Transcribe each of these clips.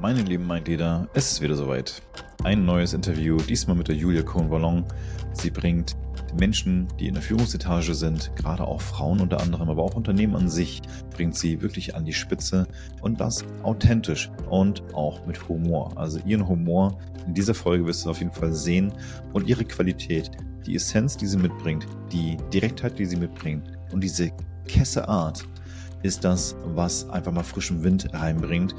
Meine lieben Mitglieder, es ist wieder soweit. Ein neues Interview, diesmal mit der Julia Cohn-Wallon. Sie bringt Menschen, die in der Führungsetage sind, gerade auch Frauen unter anderem, aber auch Unternehmen an sich, bringt sie wirklich an die Spitze und das authentisch und auch mit Humor. Also ihren Humor in dieser Folge wirst du auf jeden Fall sehen und ihre Qualität, die Essenz, die sie mitbringt, die Direktheit, die sie mitbringt und diese kesse Art ist das, was einfach mal frischen Wind reinbringt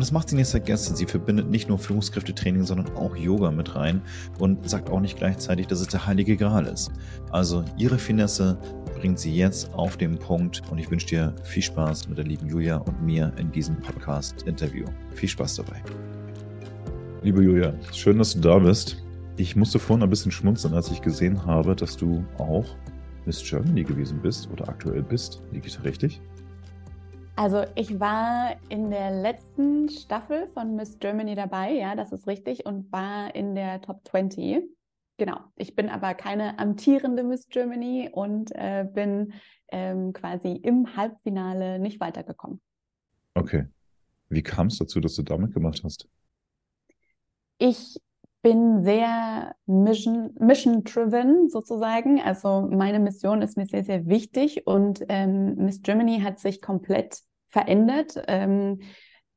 und das macht sie nicht vergessen. Sie verbindet nicht nur Führungskräftetraining, sondern auch Yoga mit rein und sagt auch nicht gleichzeitig, dass es der heilige Gral ist. Also ihre Finesse bringt sie jetzt auf den Punkt und ich wünsche dir viel Spaß mit der lieben Julia und mir in diesem Podcast-Interview. Viel Spaß dabei. Liebe Julia, schön, dass du da bist. Ich musste vorhin ein bisschen schmunzeln, als ich gesehen habe, dass du auch Miss Germany gewesen bist oder aktuell bist. Liege ich richtig? Also ich war in der letzten Staffel von Miss Germany dabei, ja, das ist richtig, und war in der Top 20. Genau, ich bin aber keine amtierende Miss Germany und äh, bin ähm, quasi im Halbfinale nicht weitergekommen. Okay. Wie kam es dazu, dass du damit gemacht hast? Ich bin sehr mission, mission driven sozusagen. Also meine Mission ist mir sehr, sehr wichtig und ähm, Miss Germany hat sich komplett verändert. Ähm,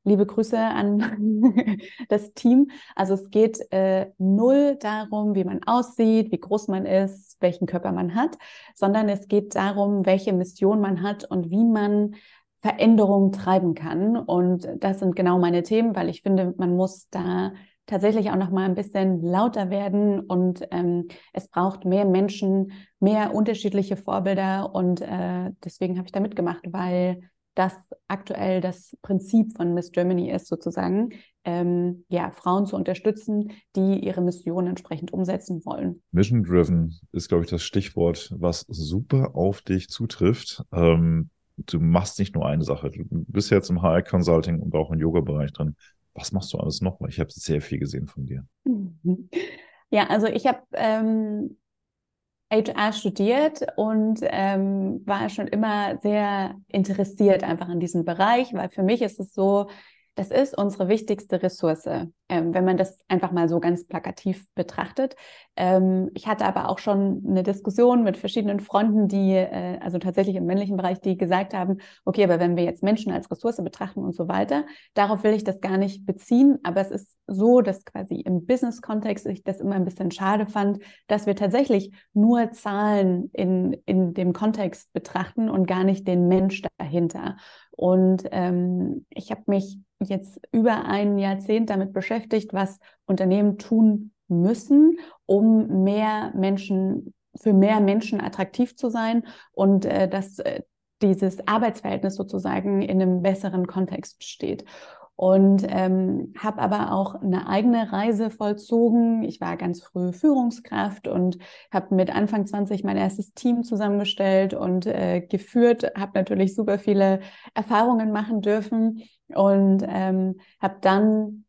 liebe Grüße an das Team. Also es geht äh, null darum, wie man aussieht, wie groß man ist, welchen Körper man hat, sondern es geht darum, welche Mission man hat und wie man Veränderungen treiben kann. Und das sind genau meine Themen, weil ich finde, man muss da tatsächlich auch noch mal ein bisschen lauter werden und ähm, es braucht mehr Menschen, mehr unterschiedliche Vorbilder und äh, deswegen habe ich da mitgemacht, weil das aktuell das Prinzip von Miss Germany ist, sozusagen, ähm, ja, Frauen zu unterstützen, die ihre Mission entsprechend umsetzen wollen. Mission Driven ist, glaube ich, das Stichwort, was super auf dich zutrifft. Ähm, du machst nicht nur eine Sache. Du bist jetzt im HR Consulting und auch im Yoga-Bereich drin. Was machst du alles noch? Ich habe sehr viel gesehen von dir. Ja, also ich habe ähm, HR studiert und ähm, war schon immer sehr interessiert einfach an diesem Bereich, weil für mich ist es so, das ist unsere wichtigste Ressource, ähm, wenn man das einfach mal so ganz plakativ betrachtet. Ähm, ich hatte aber auch schon eine Diskussion mit verschiedenen Fronten, die, äh, also tatsächlich im männlichen Bereich, die gesagt haben, okay, aber wenn wir jetzt Menschen als Ressource betrachten und so weiter, darauf will ich das gar nicht beziehen. Aber es ist so, dass quasi im Business-Kontext ich das immer ein bisschen schade fand, dass wir tatsächlich nur Zahlen in, in dem Kontext betrachten und gar nicht den Mensch dahinter. Und ähm, ich habe mich jetzt über ein Jahrzehnt damit beschäftigt, was Unternehmen tun müssen, um mehr Menschen, für mehr Menschen attraktiv zu sein und äh, dass äh, dieses Arbeitsverhältnis sozusagen in einem besseren Kontext steht und ähm, habe aber auch eine eigene Reise vollzogen. Ich war ganz früh Führungskraft und habe mit Anfang 20 mein erstes Team zusammengestellt und äh, geführt, habe natürlich super viele Erfahrungen machen dürfen und ähm, habe dann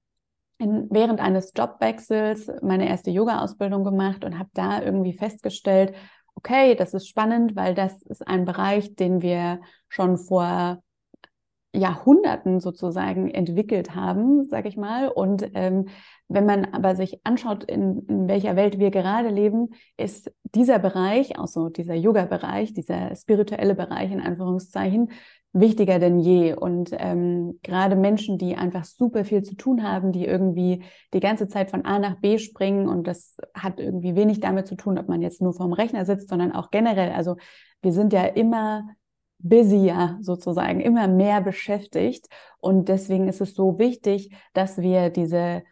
in, während eines Jobwechsels meine erste Yoga-Ausbildung gemacht und habe da irgendwie festgestellt, okay, das ist spannend, weil das ist ein Bereich, den wir schon vor Jahrhunderten sozusagen entwickelt haben, sage ich mal. Und ähm, wenn man aber sich anschaut, in, in welcher Welt wir gerade leben, ist dieser Bereich, auch so dieser Yoga-Bereich, dieser spirituelle Bereich in Anführungszeichen, wichtiger denn je. Und ähm, gerade Menschen, die einfach super viel zu tun haben, die irgendwie die ganze Zeit von A nach B springen und das hat irgendwie wenig damit zu tun, ob man jetzt nur vorm Rechner sitzt, sondern auch generell. Also wir sind ja immer busier sozusagen, immer mehr beschäftigt. Und deswegen ist es so wichtig, dass wir diese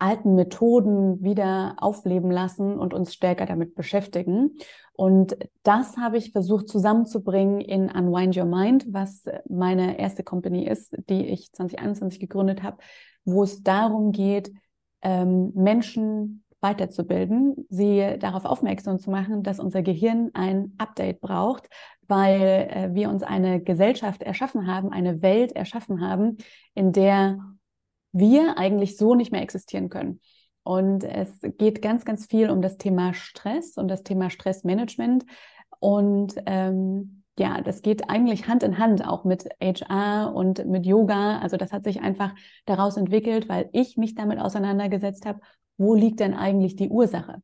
alten Methoden wieder aufleben lassen und uns stärker damit beschäftigen. Und das habe ich versucht zusammenzubringen in Unwind Your Mind, was meine erste Company ist, die ich 2021 gegründet habe, wo es darum geht, ähm, Menschen weiterzubilden, sie darauf aufmerksam zu machen, dass unser Gehirn ein Update braucht, weil äh, wir uns eine Gesellschaft erschaffen haben, eine Welt erschaffen haben, in der wir eigentlich so nicht mehr existieren können. Und es geht ganz, ganz viel um das Thema Stress und das Thema Stressmanagement. Und ähm, ja, das geht eigentlich Hand in Hand auch mit HR und mit Yoga. Also das hat sich einfach daraus entwickelt, weil ich mich damit auseinandergesetzt habe, wo liegt denn eigentlich die Ursache?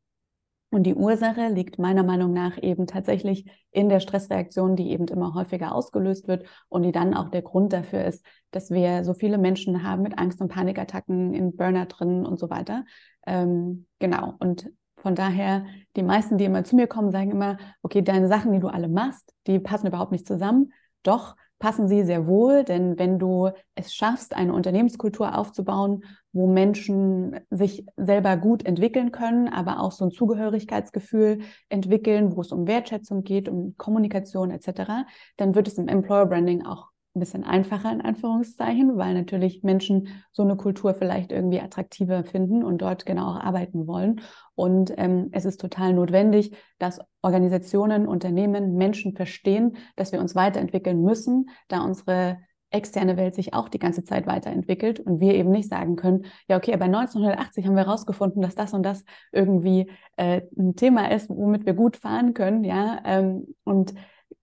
Und die Ursache liegt meiner Meinung nach eben tatsächlich in der Stressreaktion, die eben immer häufiger ausgelöst wird und die dann auch der Grund dafür ist, dass wir so viele Menschen haben mit Angst- und Panikattacken in Burner drin und so weiter. Ähm, genau. Und von daher, die meisten, die immer zu mir kommen, sagen immer, okay, deine Sachen, die du alle machst, die passen überhaupt nicht zusammen. Doch passen sie sehr wohl, denn wenn du es schaffst, eine Unternehmenskultur aufzubauen, wo Menschen sich selber gut entwickeln können, aber auch so ein Zugehörigkeitsgefühl entwickeln, wo es um Wertschätzung geht, um Kommunikation etc., dann wird es im Employer Branding auch ein bisschen einfacher in Anführungszeichen, weil natürlich Menschen so eine Kultur vielleicht irgendwie attraktiver finden und dort genau auch arbeiten wollen. Und ähm, es ist total notwendig, dass Organisationen, Unternehmen, Menschen verstehen, dass wir uns weiterentwickeln müssen, da unsere externe Welt sich auch die ganze Zeit weiterentwickelt und wir eben nicht sagen können, ja, okay, aber 1980 haben wir herausgefunden, dass das und das irgendwie äh, ein Thema ist, womit wir gut fahren können, ja, ähm, und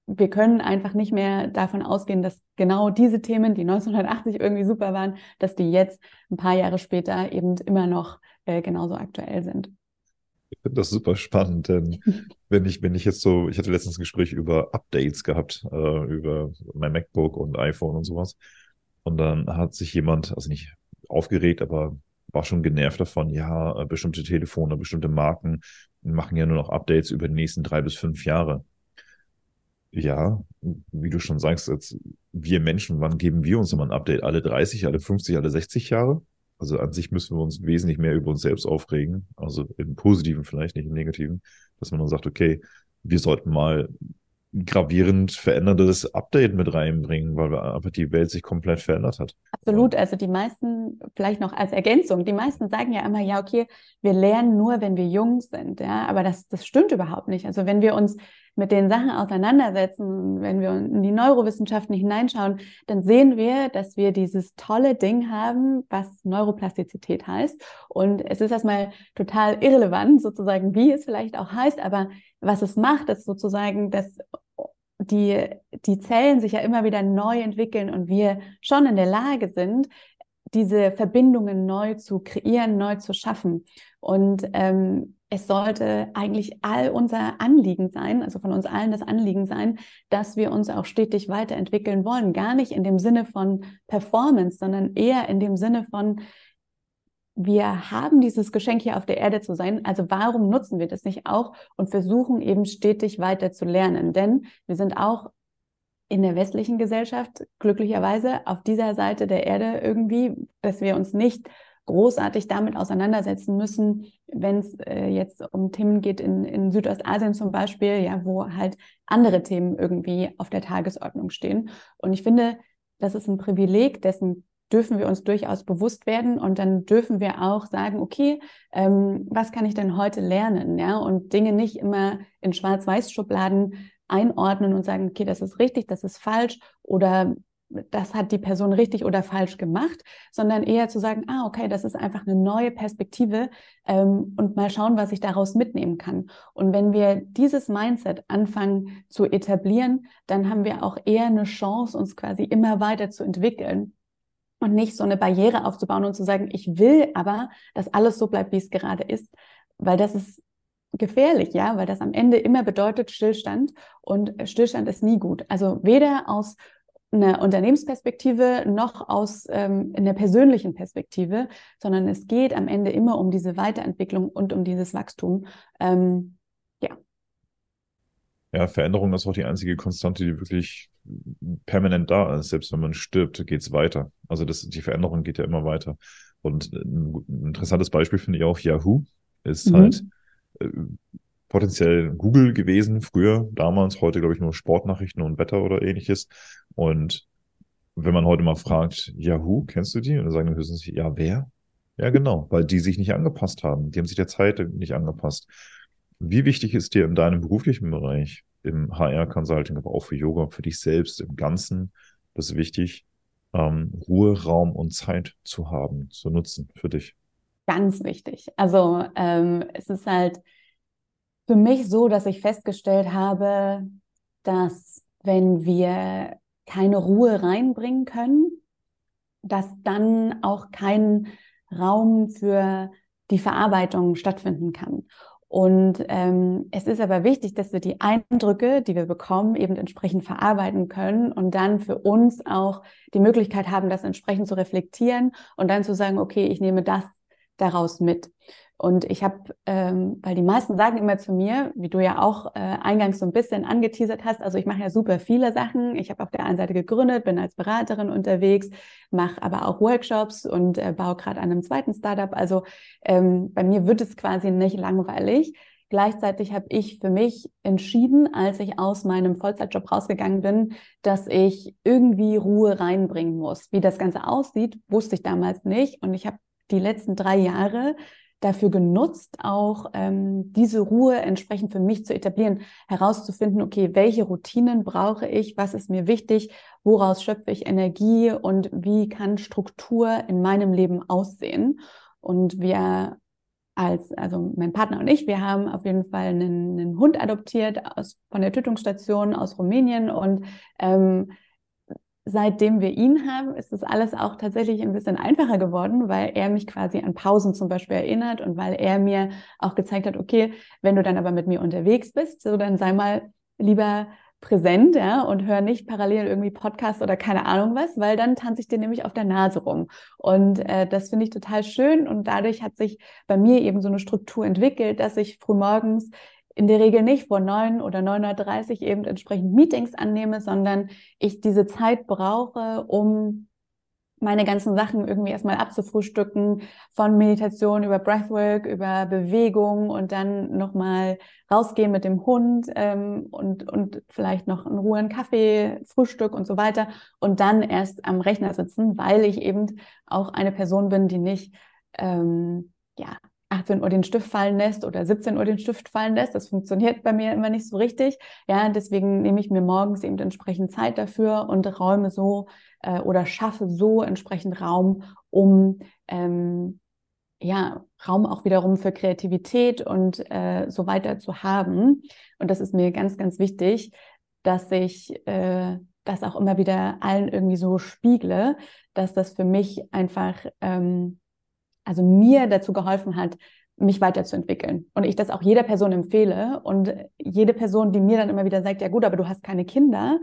wir können einfach nicht mehr davon ausgehen, dass genau diese Themen, die 1980 irgendwie super waren, dass die jetzt ein paar Jahre später eben immer noch äh, genauso aktuell sind. Ich finde das super spannend, denn wenn ich, wenn ich jetzt so, ich hatte letztens ein Gespräch über Updates gehabt, äh, über mein MacBook und iPhone und sowas. Und dann hat sich jemand, also nicht aufgeregt, aber war schon genervt davon, ja, äh, bestimmte Telefone, bestimmte Marken machen ja nur noch Updates über die nächsten drei bis fünf Jahre. Ja, wie du schon sagst, jetzt wir Menschen, wann geben wir uns immer ein Update? Alle 30, alle 50, alle 60 Jahre? Also an sich müssen wir uns wesentlich mehr über uns selbst aufregen. Also im Positiven vielleicht, nicht im Negativen, dass man dann sagt, okay, wir sollten mal gravierend veränderndes Update mit reinbringen, weil einfach die Welt sich komplett verändert hat. Absolut. Also die meisten, vielleicht noch als Ergänzung, die meisten sagen ja immer, ja, okay, wir lernen nur, wenn wir jung sind. Ja, aber das, das stimmt überhaupt nicht. Also wenn wir uns mit den Sachen auseinandersetzen, wenn wir in die Neurowissenschaften hineinschauen, dann sehen wir, dass wir dieses tolle Ding haben, was Neuroplastizität heißt. Und es ist erstmal total irrelevant, sozusagen, wie es vielleicht auch heißt, aber was es macht, ist sozusagen, dass die, die Zellen sich ja immer wieder neu entwickeln und wir schon in der Lage sind, diese Verbindungen neu zu kreieren, neu zu schaffen. Und ähm, es sollte eigentlich all unser Anliegen sein, also von uns allen das Anliegen sein, dass wir uns auch stetig weiterentwickeln wollen. Gar nicht in dem Sinne von Performance, sondern eher in dem Sinne von, wir haben dieses Geschenk hier auf der Erde zu sein, also warum nutzen wir das nicht auch und versuchen eben stetig weiter zu lernen? Denn wir sind auch in der westlichen Gesellschaft glücklicherweise auf dieser Seite der Erde irgendwie, dass wir uns nicht großartig damit auseinandersetzen müssen, wenn es äh, jetzt um Themen geht in, in Südostasien zum Beispiel, ja, wo halt andere Themen irgendwie auf der Tagesordnung stehen. Und ich finde, das ist ein Privileg, dessen dürfen wir uns durchaus bewusst werden. Und dann dürfen wir auch sagen, okay, ähm, was kann ich denn heute lernen, ja, und Dinge nicht immer in Schwarz-Weiß-Schubladen einordnen und sagen, okay, das ist richtig, das ist falsch. Oder das hat die Person richtig oder falsch gemacht, sondern eher zu sagen, ah, okay, das ist einfach eine neue Perspektive ähm, und mal schauen, was ich daraus mitnehmen kann. Und wenn wir dieses Mindset anfangen zu etablieren, dann haben wir auch eher eine Chance, uns quasi immer weiter zu entwickeln und nicht so eine Barriere aufzubauen und zu sagen, ich will aber, dass alles so bleibt, wie es gerade ist, weil das ist gefährlich, ja, weil das am Ende immer bedeutet Stillstand und Stillstand ist nie gut. Also weder aus einer Unternehmensperspektive noch aus ähm, in der persönlichen Perspektive, sondern es geht am Ende immer um diese Weiterentwicklung und um dieses Wachstum. Ähm, ja. Ja, Veränderung ist auch die einzige Konstante, die wirklich permanent da ist. Selbst wenn man stirbt, geht es weiter. Also das, die Veränderung geht ja immer weiter. Und ein interessantes Beispiel finde ich auch Yahoo ist mhm. halt äh, potenziell Google gewesen, früher, damals, heute glaube ich nur Sportnachrichten und Wetter oder ähnliches. Und wenn man heute mal fragt, Yahoo, kennst du die? Und dann sagen die höchstens, ja, wer? Ja, genau, weil die sich nicht angepasst haben. Die haben sich der Zeit nicht angepasst. Wie wichtig ist dir in deinem beruflichen Bereich, im HR-Consulting, aber auch für Yoga, für dich selbst im Ganzen, das ist wichtig, ähm, Ruhe, Raum und Zeit zu haben, zu nutzen für dich? Ganz wichtig. Also ähm, es ist halt für mich so, dass ich festgestellt habe, dass wenn wir keine Ruhe reinbringen können, dass dann auch kein Raum für die Verarbeitung stattfinden kann. Und ähm, es ist aber wichtig, dass wir die Eindrücke, die wir bekommen, eben entsprechend verarbeiten können und dann für uns auch die Möglichkeit haben, das entsprechend zu reflektieren und dann zu sagen, okay, ich nehme das daraus mit. Und ich habe, ähm, weil die meisten sagen immer zu mir, wie du ja auch äh, eingangs so ein bisschen angeteasert hast, also ich mache ja super viele Sachen. Ich habe auf der einen Seite gegründet, bin als Beraterin unterwegs, mache aber auch Workshops und äh, baue gerade an einem zweiten Startup. Also ähm, bei mir wird es quasi nicht langweilig. Gleichzeitig habe ich für mich entschieden, als ich aus meinem Vollzeitjob rausgegangen bin, dass ich irgendwie Ruhe reinbringen muss. Wie das Ganze aussieht, wusste ich damals nicht. Und ich habe die letzten drei Jahre dafür genutzt, auch ähm, diese Ruhe entsprechend für mich zu etablieren, herauszufinden, okay, welche Routinen brauche ich, was ist mir wichtig, woraus schöpfe ich Energie und wie kann Struktur in meinem Leben aussehen. Und wir als, also mein Partner und ich, wir haben auf jeden Fall einen, einen Hund adoptiert aus, von der Tötungsstation aus Rumänien und ähm, seitdem wir ihn haben, ist das alles auch tatsächlich ein bisschen einfacher geworden, weil er mich quasi an Pausen zum Beispiel erinnert und weil er mir auch gezeigt hat, okay, wenn du dann aber mit mir unterwegs bist, so dann sei mal lieber präsent, ja, und hör nicht parallel irgendwie Podcast oder keine Ahnung was, weil dann tanze ich dir nämlich auf der Nase rum. Und äh, das finde ich total schön und dadurch hat sich bei mir eben so eine Struktur entwickelt, dass ich frühmorgens in der Regel nicht vor neun oder 9.30 Uhr eben entsprechend Meetings annehme, sondern ich diese Zeit brauche, um meine ganzen Sachen irgendwie erstmal abzufrühstücken, von Meditation über Breathwork, über Bewegung und dann nochmal rausgehen mit dem Hund ähm, und, und vielleicht noch in Ruhe einen Kaffee, Frühstück und so weiter und dann erst am Rechner sitzen, weil ich eben auch eine Person bin, die nicht ähm, ja, 18 Uhr den Stift fallen lässt oder 17 Uhr den Stift fallen lässt. Das funktioniert bei mir immer nicht so richtig. Ja, deswegen nehme ich mir morgens eben entsprechend Zeit dafür und räume so äh, oder schaffe so entsprechend Raum, um ähm, ja, Raum auch wiederum für Kreativität und äh, so weiter zu haben. Und das ist mir ganz, ganz wichtig, dass ich äh, das auch immer wieder allen irgendwie so spiegle, dass das für mich einfach ähm, also mir dazu geholfen hat, mich weiterzuentwickeln. Und ich das auch jeder Person empfehle. Und jede Person, die mir dann immer wieder sagt, ja gut, aber du hast keine Kinder,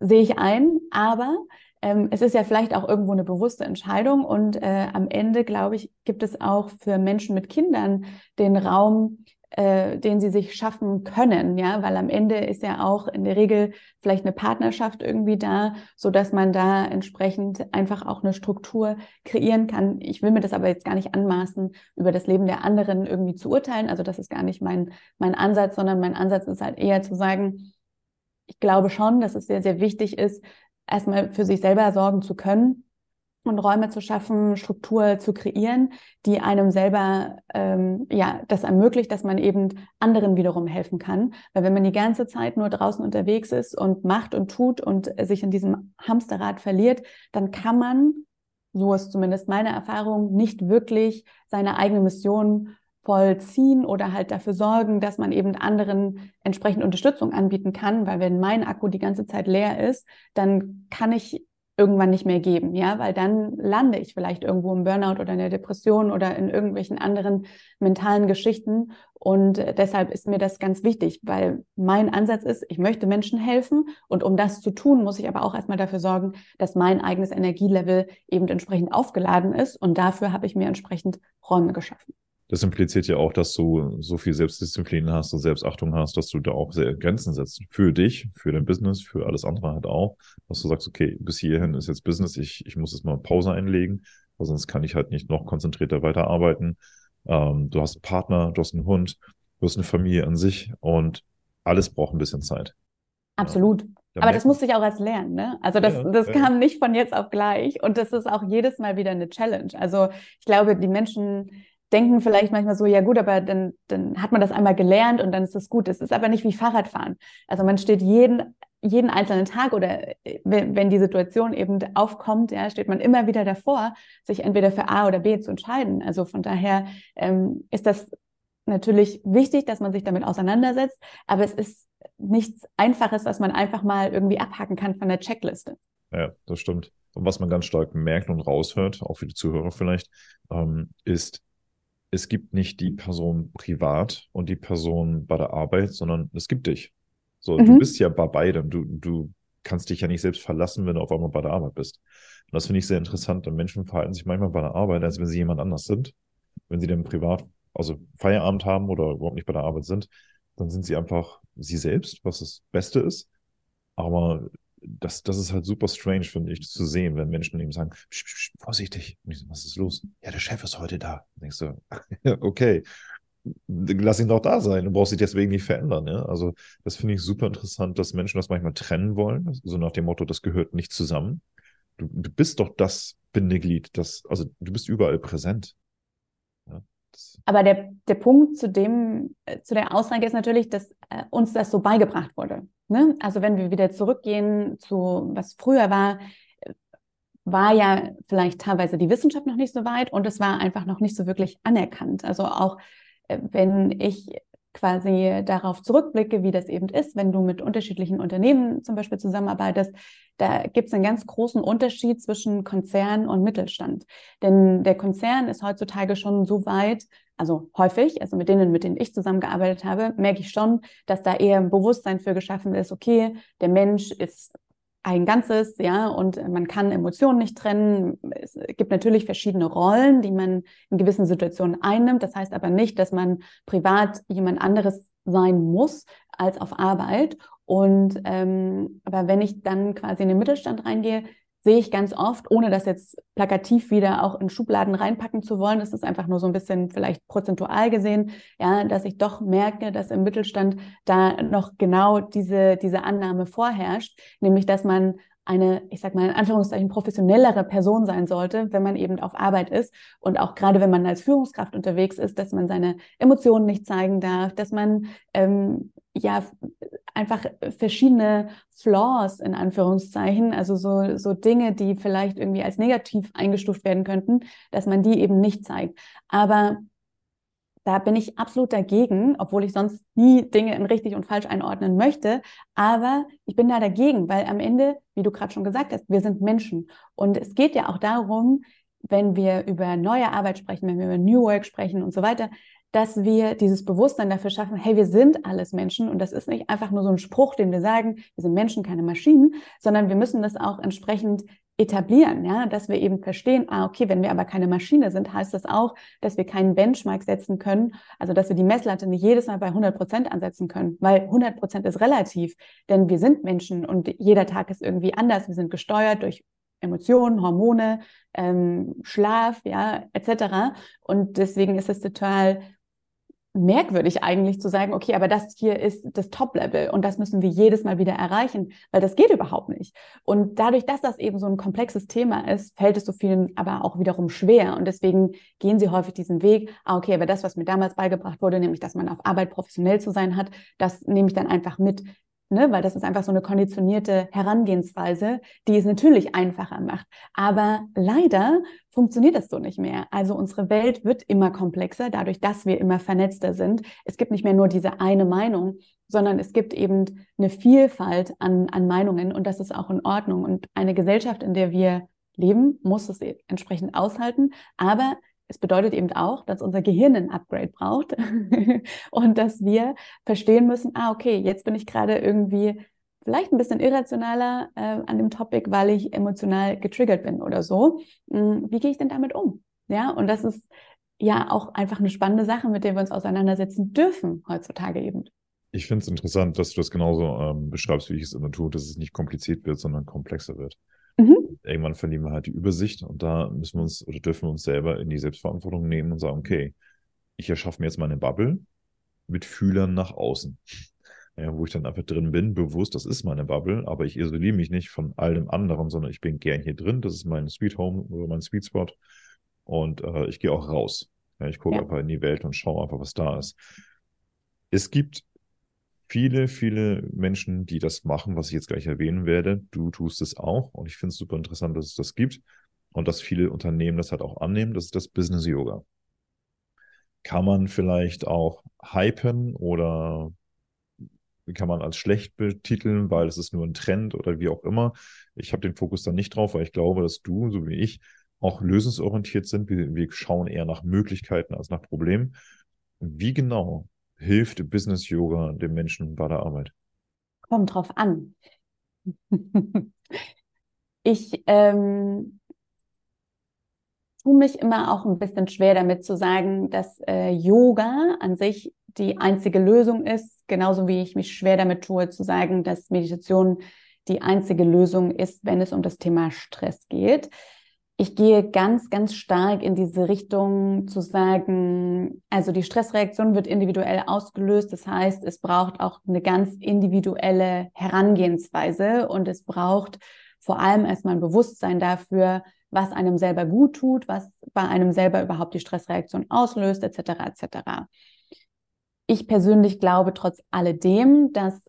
sehe ich ein. Aber ähm, es ist ja vielleicht auch irgendwo eine bewusste Entscheidung. Und äh, am Ende, glaube ich, gibt es auch für Menschen mit Kindern den Raum, äh, den sie sich schaffen können, ja, weil am Ende ist ja auch in der Regel vielleicht eine Partnerschaft irgendwie da, so dass man da entsprechend einfach auch eine Struktur kreieren kann. Ich will mir das aber jetzt gar nicht anmaßen, über das Leben der anderen irgendwie zu urteilen. Also das ist gar nicht mein mein Ansatz, sondern mein Ansatz ist halt eher zu sagen, ich glaube schon, dass es sehr sehr wichtig ist, erstmal für sich selber sorgen zu können und Räume zu schaffen, Struktur zu kreieren, die einem selber ähm, ja das ermöglicht, dass man eben anderen wiederum helfen kann. Weil wenn man die ganze Zeit nur draußen unterwegs ist und macht und tut und sich in diesem Hamsterrad verliert, dann kann man, so ist zumindest meine Erfahrung, nicht wirklich seine eigene Mission vollziehen oder halt dafür sorgen, dass man eben anderen entsprechend Unterstützung anbieten kann, weil wenn mein Akku die ganze Zeit leer ist, dann kann ich irgendwann nicht mehr geben, ja, weil dann lande ich vielleicht irgendwo im Burnout oder in der Depression oder in irgendwelchen anderen mentalen Geschichten. Und äh, deshalb ist mir das ganz wichtig, weil mein Ansatz ist, ich möchte Menschen helfen und um das zu tun, muss ich aber auch erstmal dafür sorgen, dass mein eigenes Energielevel eben entsprechend aufgeladen ist und dafür habe ich mir entsprechend Räume geschaffen. Das impliziert ja auch, dass du so viel Selbstdisziplin hast und Selbstachtung hast, dass du da auch sehr Grenzen setzt. Für dich, für dein Business, für alles andere halt auch. Dass du sagst, okay, bis hierhin ist jetzt Business, ich, ich muss jetzt mal Pause einlegen, weil sonst kann ich halt nicht noch konzentrierter weiterarbeiten. Ähm, du hast einen Partner, du hast einen Hund, du hast eine Familie an sich und alles braucht ein bisschen Zeit. Absolut. Ja. Aber das musste ich auch erst lernen, ne? Also das, ja, das ja. kam nicht von jetzt auf gleich und das ist auch jedes Mal wieder eine Challenge. Also ich glaube, die Menschen denken vielleicht manchmal so, ja gut, aber dann, dann hat man das einmal gelernt und dann ist das gut. Es ist aber nicht wie Fahrradfahren. Also man steht jeden, jeden einzelnen Tag oder äh, wenn, wenn die Situation eben aufkommt, ja, steht man immer wieder davor, sich entweder für A oder B zu entscheiden. Also von daher ähm, ist das natürlich wichtig, dass man sich damit auseinandersetzt, aber es ist nichts Einfaches, was man einfach mal irgendwie abhaken kann von der Checkliste. Ja, das stimmt. Und was man ganz stark merkt und raushört, auch für die Zuhörer vielleicht, ähm, ist, es gibt nicht die Person privat und die Person bei der Arbeit, sondern es gibt dich. So, mhm. du bist ja bei beidem. Du, du kannst dich ja nicht selbst verlassen, wenn du auf einmal bei der Arbeit bist. Und das finde ich sehr interessant. Und Menschen verhalten sich manchmal bei der Arbeit, als wenn sie jemand anders sind. Wenn sie dann privat, also Feierabend haben oder überhaupt nicht bei der Arbeit sind, dann sind sie einfach sie selbst, was das Beste ist. Aber das, das ist halt super strange, finde ich, zu sehen, wenn Menschen eben sagen, psch, psch, vorsichtig. Und ich so, was ist los? Ja, der Chef ist heute da. Und denkst du, okay, lass ihn doch da sein. Du brauchst dich deswegen nicht verändern. Ja? Also das finde ich super interessant, dass Menschen das manchmal trennen wollen. So nach dem Motto, das gehört nicht zusammen. Du, du bist doch das Bindeglied, das, also du bist überall präsent. Aber der, der Punkt zu dem, äh, zu der Aussage ist natürlich, dass äh, uns das so beigebracht wurde. Ne? Also wenn wir wieder zurückgehen zu, was früher war, war ja vielleicht teilweise die Wissenschaft noch nicht so weit und es war einfach noch nicht so wirklich anerkannt. Also auch äh, wenn ich quasi darauf zurückblicke, wie das eben ist, wenn du mit unterschiedlichen Unternehmen zum Beispiel zusammenarbeitest, da gibt es einen ganz großen Unterschied zwischen Konzern und Mittelstand. Denn der Konzern ist heutzutage schon so weit, also häufig, also mit denen, mit denen ich zusammengearbeitet habe, merke ich schon, dass da eher ein Bewusstsein für geschaffen ist, okay, der Mensch ist ein Ganzes, ja, und man kann Emotionen nicht trennen. Es gibt natürlich verschiedene Rollen, die man in gewissen Situationen einnimmt. Das heißt aber nicht, dass man privat jemand anderes sein muss als auf Arbeit. Und ähm, aber wenn ich dann quasi in den Mittelstand reingehe, sehe ich ganz oft, ohne das jetzt plakativ wieder auch in Schubladen reinpacken zu wollen, das ist einfach nur so ein bisschen vielleicht prozentual gesehen, ja, dass ich doch merke, dass im Mittelstand da noch genau diese, diese Annahme vorherrscht, nämlich dass man eine, ich sag mal in Anführungszeichen, professionellere Person sein sollte, wenn man eben auf Arbeit ist. Und auch gerade wenn man als Führungskraft unterwegs ist, dass man seine Emotionen nicht zeigen darf, dass man ähm, ja einfach verschiedene Flaws in Anführungszeichen, also so, so Dinge, die vielleicht irgendwie als negativ eingestuft werden könnten, dass man die eben nicht zeigt. Aber da bin ich absolut dagegen, obwohl ich sonst nie Dinge in richtig und falsch einordnen möchte. Aber ich bin da dagegen, weil am Ende, wie du gerade schon gesagt hast, wir sind Menschen. Und es geht ja auch darum, wenn wir über neue Arbeit sprechen, wenn wir über New Work sprechen und so weiter, dass wir dieses Bewusstsein dafür schaffen, hey, wir sind alles Menschen. Und das ist nicht einfach nur so ein Spruch, den wir sagen, wir sind Menschen, keine Maschinen, sondern wir müssen das auch entsprechend etablieren, ja, dass wir eben verstehen, ah, okay, wenn wir aber keine Maschine sind, heißt das auch, dass wir keinen Benchmark setzen können, also dass wir die Messlatte nicht jedes Mal bei 100 Prozent ansetzen können, weil 100 Prozent ist relativ, denn wir sind Menschen und jeder Tag ist irgendwie anders, wir sind gesteuert durch Emotionen, Hormone, ähm, Schlaf, ja, etc. Und deswegen ist es total merkwürdig eigentlich zu sagen, okay, aber das hier ist das Top-Level und das müssen wir jedes Mal wieder erreichen, weil das geht überhaupt nicht. Und dadurch, dass das eben so ein komplexes Thema ist, fällt es so vielen aber auch wiederum schwer und deswegen gehen sie häufig diesen Weg, ah, okay, aber das, was mir damals beigebracht wurde, nämlich, dass man auf Arbeit professionell zu sein hat, das nehme ich dann einfach mit ne, weil das ist einfach so eine konditionierte Herangehensweise, die es natürlich einfacher macht. Aber leider funktioniert das so nicht mehr. Also unsere Welt wird immer komplexer, dadurch, dass wir immer vernetzter sind. Es gibt nicht mehr nur diese eine Meinung, sondern es gibt eben eine Vielfalt an, an Meinungen und das ist auch in Ordnung. Und eine Gesellschaft, in der wir leben, muss es entsprechend aushalten. Aber es bedeutet eben auch, dass unser Gehirn ein Upgrade braucht und dass wir verstehen müssen, ah, okay, jetzt bin ich gerade irgendwie vielleicht ein bisschen irrationaler äh, an dem Topic, weil ich emotional getriggert bin oder so. Hm, wie gehe ich denn damit um? Ja, und das ist ja auch einfach eine spannende Sache, mit der wir uns auseinandersetzen dürfen heutzutage eben. Ich finde es interessant, dass du das genauso ähm, beschreibst, wie ich es immer tue, dass es nicht kompliziert wird, sondern komplexer wird. Mhm. Irgendwann verlieren wir halt die Übersicht und da müssen wir uns oder dürfen wir uns selber in die Selbstverantwortung nehmen und sagen, okay, ich erschaffe mir jetzt meine Bubble mit Fühlern nach außen. Ja, wo ich dann einfach drin bin, bewusst, das ist meine Bubble, aber ich isoliere mich nicht von all dem anderen, sondern ich bin gern hier drin, das ist mein Sweet Home oder mein Sweet Spot und äh, ich gehe auch raus. Ja, ich gucke ja. einfach in die Welt und schaue einfach, was da ist. Es gibt viele, viele Menschen, die das machen, was ich jetzt gleich erwähnen werde. Du tust es auch und ich finde es super interessant, dass es das gibt und dass viele Unternehmen das halt auch annehmen. Das ist das Business Yoga. kann man vielleicht auch hypen oder kann man als schlecht betiteln, weil es ist nur ein Trend oder wie auch immer. Ich habe den Fokus da nicht drauf, weil ich glaube, dass du, so wie ich, auch lösungsorientiert sind. Wir, wir schauen eher nach Möglichkeiten als nach Problemen. Wie genau hilft Business Yoga dem Menschen bei der Arbeit? Kommt drauf an. ich ähm, tue mich immer auch ein bisschen schwer damit zu sagen, dass äh, Yoga an sich die einzige Lösung ist, genauso wie ich mich schwer damit tue zu sagen, dass Meditation die einzige Lösung ist, wenn es um das Thema Stress geht. Ich gehe ganz, ganz stark in diese Richtung zu sagen, also die Stressreaktion wird individuell ausgelöst. Das heißt, es braucht auch eine ganz individuelle Herangehensweise und es braucht vor allem erstmal ein Bewusstsein dafür, was einem selber gut tut, was bei einem selber überhaupt die Stressreaktion auslöst, etc. etc. Ich persönlich glaube trotz alledem, dass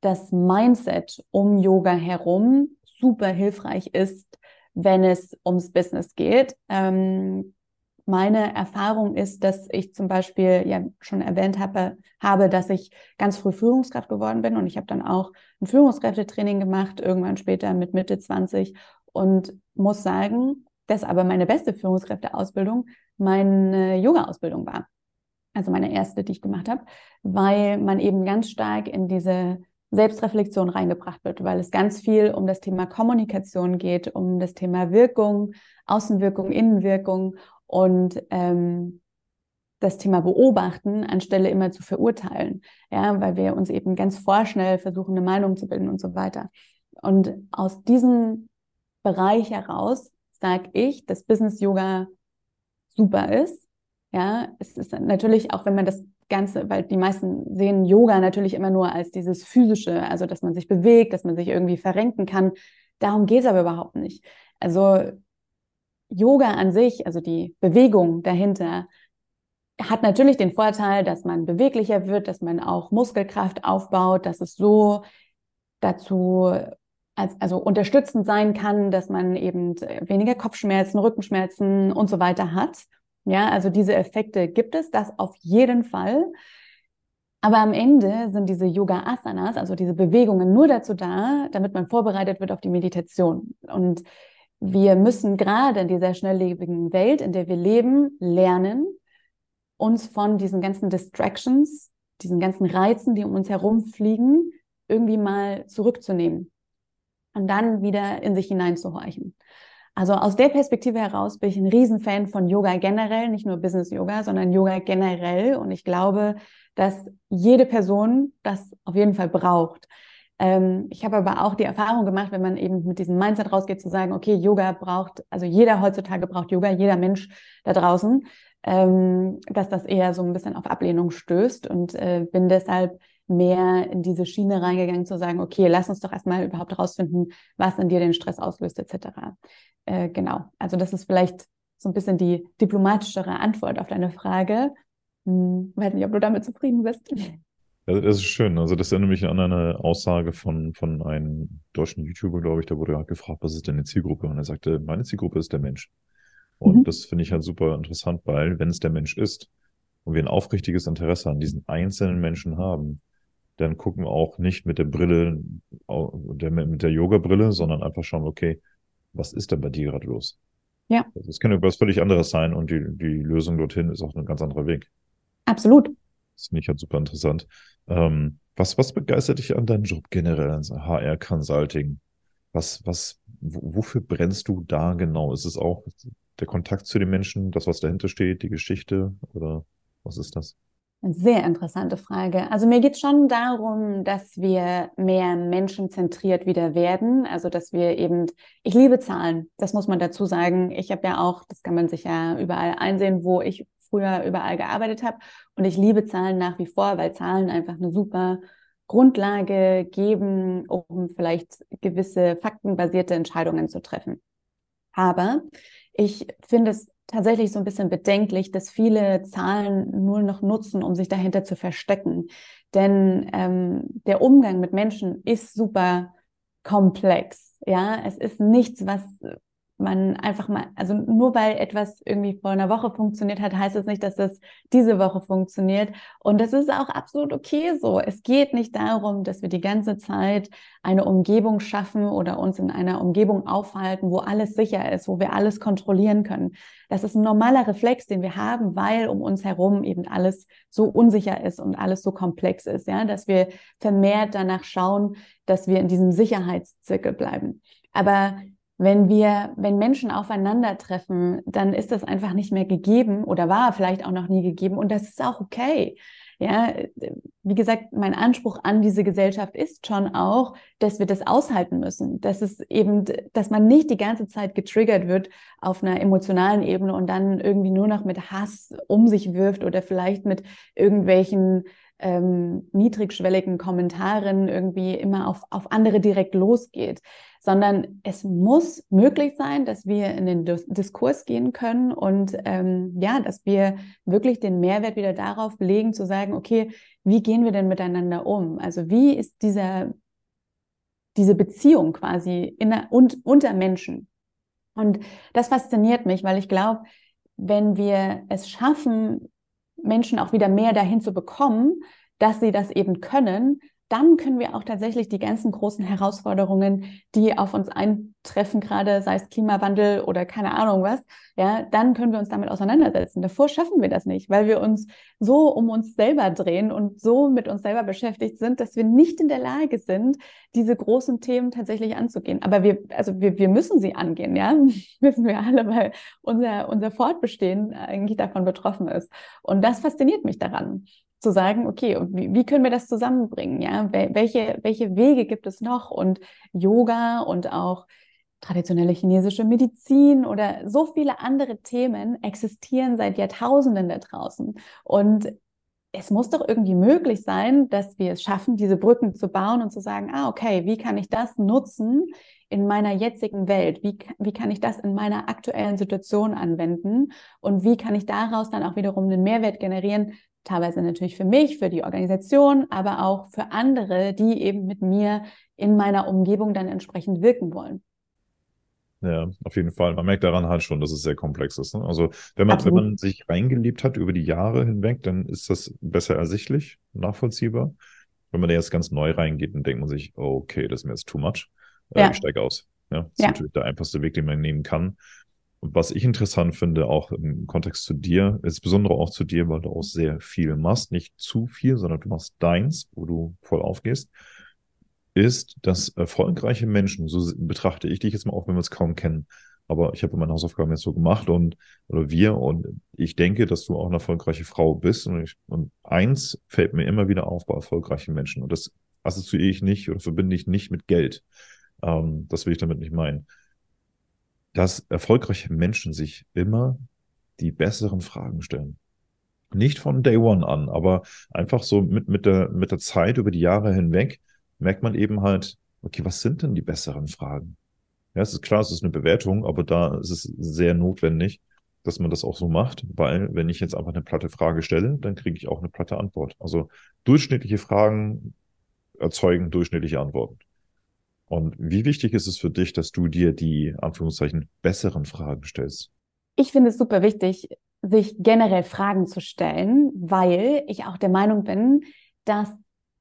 das Mindset um Yoga herum super hilfreich ist, wenn es ums Business geht. Ähm, meine Erfahrung ist, dass ich zum Beispiel ja schon erwähnt habe, habe, dass ich ganz früh Führungskraft geworden bin und ich habe dann auch ein Führungskräftetraining gemacht, irgendwann später mit Mitte 20 und muss sagen, dass aber meine beste Führungskräfteausbildung meine Yoga-Ausbildung war also meine erste, die ich gemacht habe, weil man eben ganz stark in diese Selbstreflexion reingebracht wird, weil es ganz viel um das Thema Kommunikation geht, um das Thema Wirkung, Außenwirkung, Innenwirkung und ähm, das Thema Beobachten anstelle immer zu verurteilen, ja, weil wir uns eben ganz vorschnell versuchen, eine Meinung zu bilden und so weiter. Und aus diesem Bereich heraus sage ich, dass Business Yoga super ist, ja, es ist natürlich auch, wenn man das Ganze, weil die meisten sehen Yoga natürlich immer nur als dieses physische, also dass man sich bewegt, dass man sich irgendwie verrenken kann. Darum geht es aber überhaupt nicht. Also Yoga an sich, also die Bewegung dahinter, hat natürlich den Vorteil, dass man beweglicher wird, dass man auch Muskelkraft aufbaut, dass es so dazu als, also unterstützend sein kann, dass man eben weniger Kopfschmerzen, Rückenschmerzen und so weiter hat. Ja, also diese Effekte gibt es, das auf jeden Fall. Aber am Ende sind diese Yoga Asanas, also diese Bewegungen, nur dazu da, damit man vorbereitet wird auf die Meditation. Und wir müssen gerade in dieser schnelllebigen Welt, in der wir leben, lernen, uns von diesen ganzen Distractions, diesen ganzen Reizen, die um uns herumfliegen, irgendwie mal zurückzunehmen und dann wieder in sich hineinzuhorchen. Also aus der Perspektive heraus bin ich ein Riesenfan von Yoga generell, nicht nur Business Yoga, sondern Yoga generell. Und ich glaube, dass jede Person das auf jeden Fall braucht. Ähm, ich habe aber auch die Erfahrung gemacht, wenn man eben mit diesem Mindset rausgeht, zu sagen, okay, Yoga braucht, also jeder heutzutage braucht Yoga, jeder Mensch da draußen, ähm, dass das eher so ein bisschen auf Ablehnung stößt und äh, bin deshalb mehr in diese Schiene reingegangen, zu sagen, okay, lass uns doch erstmal überhaupt herausfinden, was in dir den Stress auslöst, etc. Äh, genau, also das ist vielleicht so ein bisschen die diplomatischere Antwort auf deine Frage. Hm, weiß nicht, ob du damit zufrieden bist. Ja, das ist schön. Also das erinnert mich an eine Aussage von, von einem deutschen YouTuber, glaube ich, da wurde halt gefragt, was ist denn die Zielgruppe? Und er sagte, meine Zielgruppe ist der Mensch. Und mhm. das finde ich halt super interessant, weil wenn es der Mensch ist und wir ein aufrichtiges Interesse an diesen einzelnen Menschen haben, dann gucken wir auch nicht mit der Brille, mit der Yoga-Brille, sondern einfach schauen, okay, was ist denn bei dir gerade los? Ja. Also es kann etwas völlig anderes sein und die, die Lösung dorthin ist auch ein ganz anderer Weg. Absolut. Das finde ich halt super interessant. Ähm, was, was begeistert dich an deinem Job generell, an HR Consulting? Was, was, wofür brennst du da genau? Ist es auch der Kontakt zu den Menschen, das, was dahinter steht, die Geschichte oder was ist das? Sehr interessante Frage. Also mir geht es schon darum, dass wir mehr menschenzentriert wieder werden. Also dass wir eben, ich liebe Zahlen, das muss man dazu sagen. Ich habe ja auch, das kann man sich ja überall einsehen, wo ich früher überall gearbeitet habe. Und ich liebe Zahlen nach wie vor, weil Zahlen einfach eine super Grundlage geben, um vielleicht gewisse faktenbasierte Entscheidungen zu treffen. Aber ich finde es tatsächlich so ein bisschen bedenklich, dass viele Zahlen nur noch nutzen, um sich dahinter zu verstecken. Denn ähm, der Umgang mit Menschen ist super komplex. Ja, es ist nichts, was man einfach mal, also nur weil etwas irgendwie vor einer Woche funktioniert hat, heißt es das nicht, dass das diese Woche funktioniert. Und das ist auch absolut okay so. Es geht nicht darum, dass wir die ganze Zeit eine Umgebung schaffen oder uns in einer Umgebung aufhalten, wo alles sicher ist, wo wir alles kontrollieren können. Das ist ein normaler Reflex, den wir haben, weil um uns herum eben alles so unsicher ist und alles so komplex ist, ja, dass wir vermehrt danach schauen, dass wir in diesem Sicherheitszirkel bleiben. Aber wenn wir, wenn Menschen aufeinandertreffen, dann ist das einfach nicht mehr gegeben oder war vielleicht auch noch nie gegeben und das ist auch okay. Ja, wie gesagt, mein Anspruch an diese Gesellschaft ist schon auch, dass wir das aushalten müssen, dass es eben, dass man nicht die ganze Zeit getriggert wird auf einer emotionalen Ebene und dann irgendwie nur noch mit Hass um sich wirft oder vielleicht mit irgendwelchen ähm, niedrigschwelligen Kommentaren irgendwie immer auf, auf andere direkt losgeht, sondern es muss möglich sein, dass wir in den Diskurs gehen können und ähm, ja, dass wir wirklich den Mehrwert wieder darauf legen, zu sagen, okay, wie gehen wir denn miteinander um? Also wie ist dieser, diese Beziehung quasi in, und, unter Menschen? Und das fasziniert mich, weil ich glaube, wenn wir es schaffen, Menschen auch wieder mehr dahin zu bekommen, dass sie das eben können, dann können wir auch tatsächlich die ganzen großen Herausforderungen, die auf uns eintreffen, gerade sei es Klimawandel oder keine Ahnung was, ja, dann können wir uns damit auseinandersetzen. Davor schaffen wir das nicht, weil wir uns so um uns selber drehen und so mit uns selber beschäftigt sind, dass wir nicht in der Lage sind, diese großen Themen tatsächlich anzugehen. Aber wir, also wir, wir müssen sie angehen, ja, wissen wir alle, weil unser, unser Fortbestehen eigentlich davon betroffen ist. Und das fasziniert mich daran zu sagen, okay, und wie, wie können wir das zusammenbringen? Ja, welche, welche Wege gibt es noch? Und Yoga und auch traditionelle chinesische Medizin oder so viele andere Themen existieren seit Jahrtausenden da draußen. Und es muss doch irgendwie möglich sein, dass wir es schaffen, diese Brücken zu bauen und zu sagen, ah, okay, wie kann ich das nutzen in meiner jetzigen Welt? Wie, wie kann ich das in meiner aktuellen Situation anwenden? Und wie kann ich daraus dann auch wiederum einen Mehrwert generieren, teilweise natürlich für mich, für die Organisation, aber auch für andere, die eben mit mir in meiner Umgebung dann entsprechend wirken wollen. Ja, auf jeden Fall. Man merkt daran halt schon, dass es sehr komplex ist. Ne? Also wenn man, wenn man sich reingelebt hat über die Jahre hinweg, dann ist das besser ersichtlich, nachvollziehbar. Wenn man da jetzt ganz neu reingeht, dann denkt man sich, okay, das ist mir jetzt too much. Äh, ja. Ich steige aus. Ja, das ja. ist natürlich der einfachste Weg, den man nehmen kann. Was ich interessant finde, auch im Kontext zu dir, insbesondere auch zu dir, weil du auch sehr viel machst, nicht zu viel, sondern du machst deins, wo du voll aufgehst, ist, dass erfolgreiche Menschen, so betrachte ich dich jetzt mal auch, wenn wir es kaum kennen, aber ich habe meine Hausaufgaben jetzt so gemacht und oder wir und ich denke, dass du auch eine erfolgreiche Frau bist und, ich, und eins fällt mir immer wieder auf bei erfolgreichen Menschen und das assoziiere ich nicht oder verbinde ich nicht mit Geld. Ähm, das will ich damit nicht meinen dass erfolgreiche Menschen sich immer die besseren Fragen stellen. Nicht von Day One an, aber einfach so mit, mit, der, mit der Zeit über die Jahre hinweg merkt man eben halt, okay, was sind denn die besseren Fragen? Ja, es ist klar, es ist eine Bewertung, aber da ist es sehr notwendig, dass man das auch so macht, weil wenn ich jetzt einfach eine platte Frage stelle, dann kriege ich auch eine platte Antwort. Also durchschnittliche Fragen erzeugen durchschnittliche Antworten. Und wie wichtig ist es für dich, dass du dir die Anführungszeichen besseren Fragen stellst? Ich finde es super wichtig, sich generell Fragen zu stellen, weil ich auch der Meinung bin, dass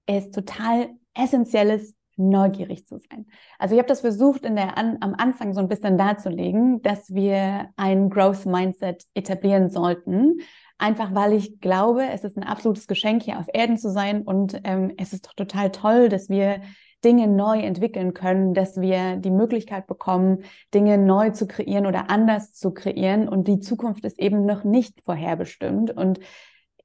es total essentiell ist, neugierig zu sein. Also ich habe das versucht, in der an, am Anfang so ein bisschen darzulegen, dass wir ein Growth Mindset etablieren sollten. Einfach weil ich glaube, es ist ein absolutes Geschenk, hier auf Erden zu sein. Und ähm, es ist doch total toll, dass wir Dinge neu entwickeln können, dass wir die Möglichkeit bekommen, Dinge neu zu kreieren oder anders zu kreieren. Und die Zukunft ist eben noch nicht vorherbestimmt. Und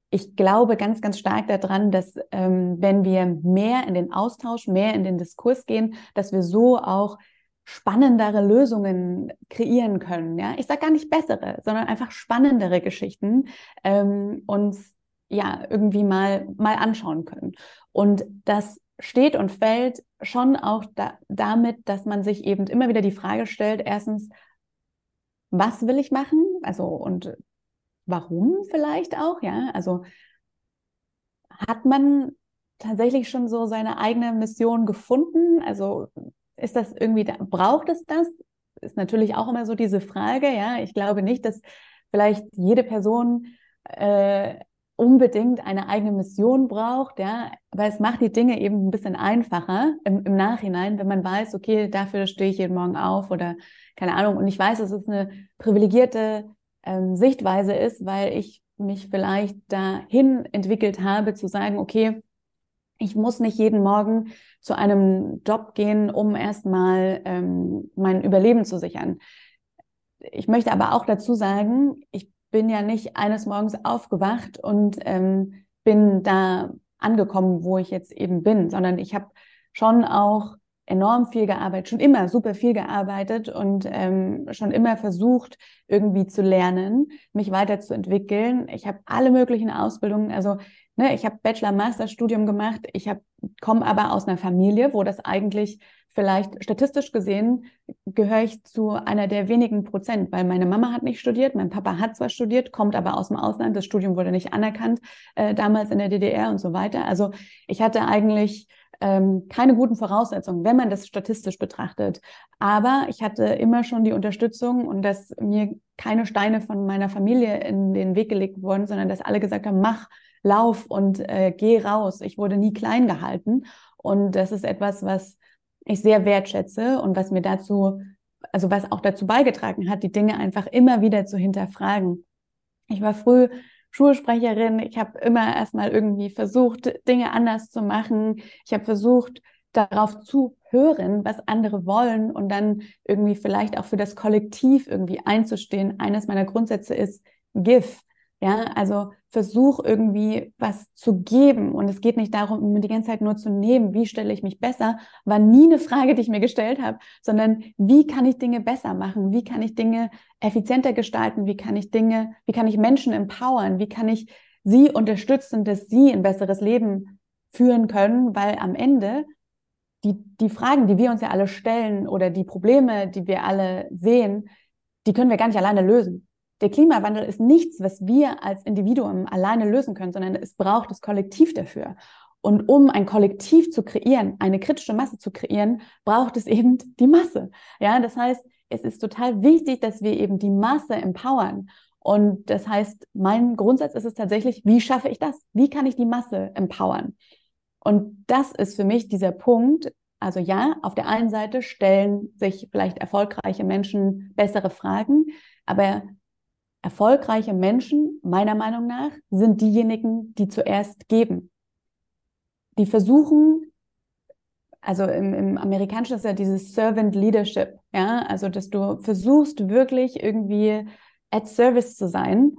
ich glaube ganz, ganz stark daran, dass ähm, wenn wir mehr in den Austausch, mehr in den Diskurs gehen, dass wir so auch spannendere Lösungen kreieren können. Ja, ich sage gar nicht bessere, sondern einfach spannendere Geschichten ähm, uns ja irgendwie mal mal anschauen können. Und das steht und fällt schon auch da, damit, dass man sich eben immer wieder die Frage stellt, erstens, was will ich machen? Also, und warum vielleicht auch, ja? Also, hat man tatsächlich schon so seine eigene Mission gefunden? Also, ist das irgendwie, da, braucht es das? ist natürlich auch immer so diese Frage, ja. Ich glaube nicht, dass vielleicht jede Person äh, unbedingt eine eigene Mission braucht, ja, aber es macht die Dinge eben ein bisschen einfacher im, im Nachhinein, wenn man weiß, okay, dafür stehe ich jeden Morgen auf oder keine Ahnung. Und ich weiß, dass es eine privilegierte ähm, Sichtweise ist, weil ich mich vielleicht dahin entwickelt habe, zu sagen, okay, ich muss nicht jeden Morgen zu einem Job gehen, um erstmal ähm, mein Überleben zu sichern. Ich möchte aber auch dazu sagen, ich bin ja nicht eines Morgens aufgewacht und ähm, bin da angekommen, wo ich jetzt eben bin, sondern ich habe schon auch enorm viel gearbeitet, schon immer super viel gearbeitet und ähm, schon immer versucht, irgendwie zu lernen, mich weiterzuentwickeln. Ich habe alle möglichen Ausbildungen, also ne, ich habe Bachelor-Master-Studium gemacht, ich komme aber aus einer Familie, wo das eigentlich vielleicht statistisch gesehen gehöre ich zu einer der wenigen Prozent, weil meine Mama hat nicht studiert, mein Papa hat zwar studiert, kommt aber aus dem Ausland, das Studium wurde nicht anerkannt, äh, damals in der DDR und so weiter. Also ich hatte eigentlich ähm, keine guten Voraussetzungen, wenn man das statistisch betrachtet. Aber ich hatte immer schon die Unterstützung und dass mir keine Steine von meiner Familie in den Weg gelegt wurden, sondern dass alle gesagt haben, mach, lauf und äh, geh raus. Ich wurde nie klein gehalten. Und das ist etwas, was ich sehr wertschätze und was mir dazu, also was auch dazu beigetragen hat, die Dinge einfach immer wieder zu hinterfragen. Ich war früh Schulsprecherin. Ich habe immer erstmal irgendwie versucht, Dinge anders zu machen. Ich habe versucht, darauf zu hören, was andere wollen und dann irgendwie vielleicht auch für das Kollektiv irgendwie einzustehen. Eines meiner Grundsätze ist Give. Ja, also versuch irgendwie was zu geben. Und es geht nicht darum, die ganze Zeit nur zu nehmen, wie stelle ich mich besser, war nie eine Frage, die ich mir gestellt habe, sondern wie kann ich Dinge besser machen? Wie kann ich Dinge effizienter gestalten? Wie kann ich Dinge, wie kann ich Menschen empowern? Wie kann ich sie unterstützen, dass sie ein besseres Leben führen können? Weil am Ende die, die Fragen, die wir uns ja alle stellen oder die Probleme, die wir alle sehen, die können wir gar nicht alleine lösen der Klimawandel ist nichts, was wir als Individuum alleine lösen können, sondern es braucht das Kollektiv dafür. Und um ein Kollektiv zu kreieren, eine kritische Masse zu kreieren, braucht es eben die Masse. Ja, das heißt, es ist total wichtig, dass wir eben die Masse empowern. Und das heißt, mein Grundsatz ist es tatsächlich, wie schaffe ich das? Wie kann ich die Masse empowern? Und das ist für mich dieser Punkt. Also ja, auf der einen Seite stellen sich vielleicht erfolgreiche Menschen bessere Fragen, aber Erfolgreiche Menschen, meiner Meinung nach, sind diejenigen, die zuerst geben. Die versuchen, also im, im Amerikanischen ist ja dieses Servant Leadership, ja, also dass du versuchst wirklich irgendwie at Service zu sein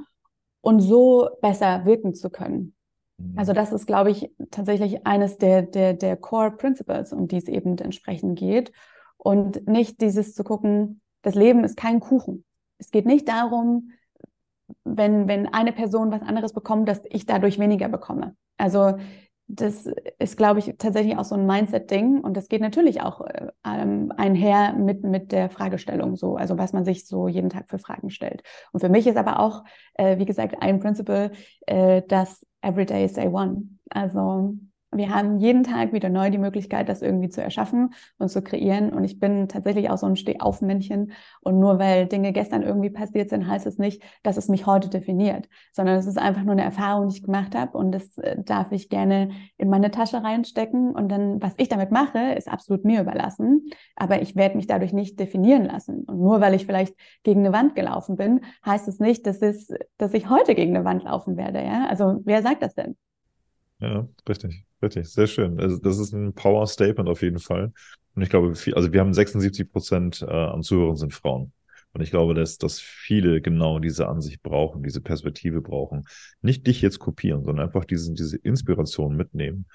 und so besser wirken zu können. Mhm. Also das ist, glaube ich, tatsächlich eines der, der, der Core Principles, um die es eben entsprechend geht. Und nicht dieses zu gucken, das Leben ist kein Kuchen. Es geht nicht darum, wenn, wenn eine Person was anderes bekommt, dass ich dadurch weniger bekomme. Also das ist, glaube ich, tatsächlich auch so ein Mindset-Ding und das geht natürlich auch äh, einher mit, mit der Fragestellung so, also was man sich so jeden Tag für Fragen stellt. Und für mich ist aber auch, äh, wie gesagt, ein Principle, äh, das Everyday is Day One. Also wir haben jeden Tag wieder neu die Möglichkeit, das irgendwie zu erschaffen und zu kreieren. Und ich bin tatsächlich auch so ein Stehaufmännchen. Und nur weil Dinge gestern irgendwie passiert sind, heißt es nicht, dass es mich heute definiert, sondern es ist einfach nur eine Erfahrung, die ich gemacht habe. Und das äh, darf ich gerne in meine Tasche reinstecken. Und dann, was ich damit mache, ist absolut mir überlassen. Aber ich werde mich dadurch nicht definieren lassen. Und nur weil ich vielleicht gegen eine Wand gelaufen bin, heißt es nicht, dass, es, dass ich heute gegen eine Wand laufen werde. Ja? Also wer sagt das denn? Ja, richtig, richtig, sehr schön. Also das ist ein Power Statement auf jeden Fall. Und ich glaube, also wir haben 76 Prozent äh, an Zuhörern sind Frauen. Und ich glaube, dass, dass viele genau diese Ansicht brauchen, diese Perspektive brauchen. Nicht dich jetzt kopieren, sondern einfach diese, diese Inspiration mitnehmen,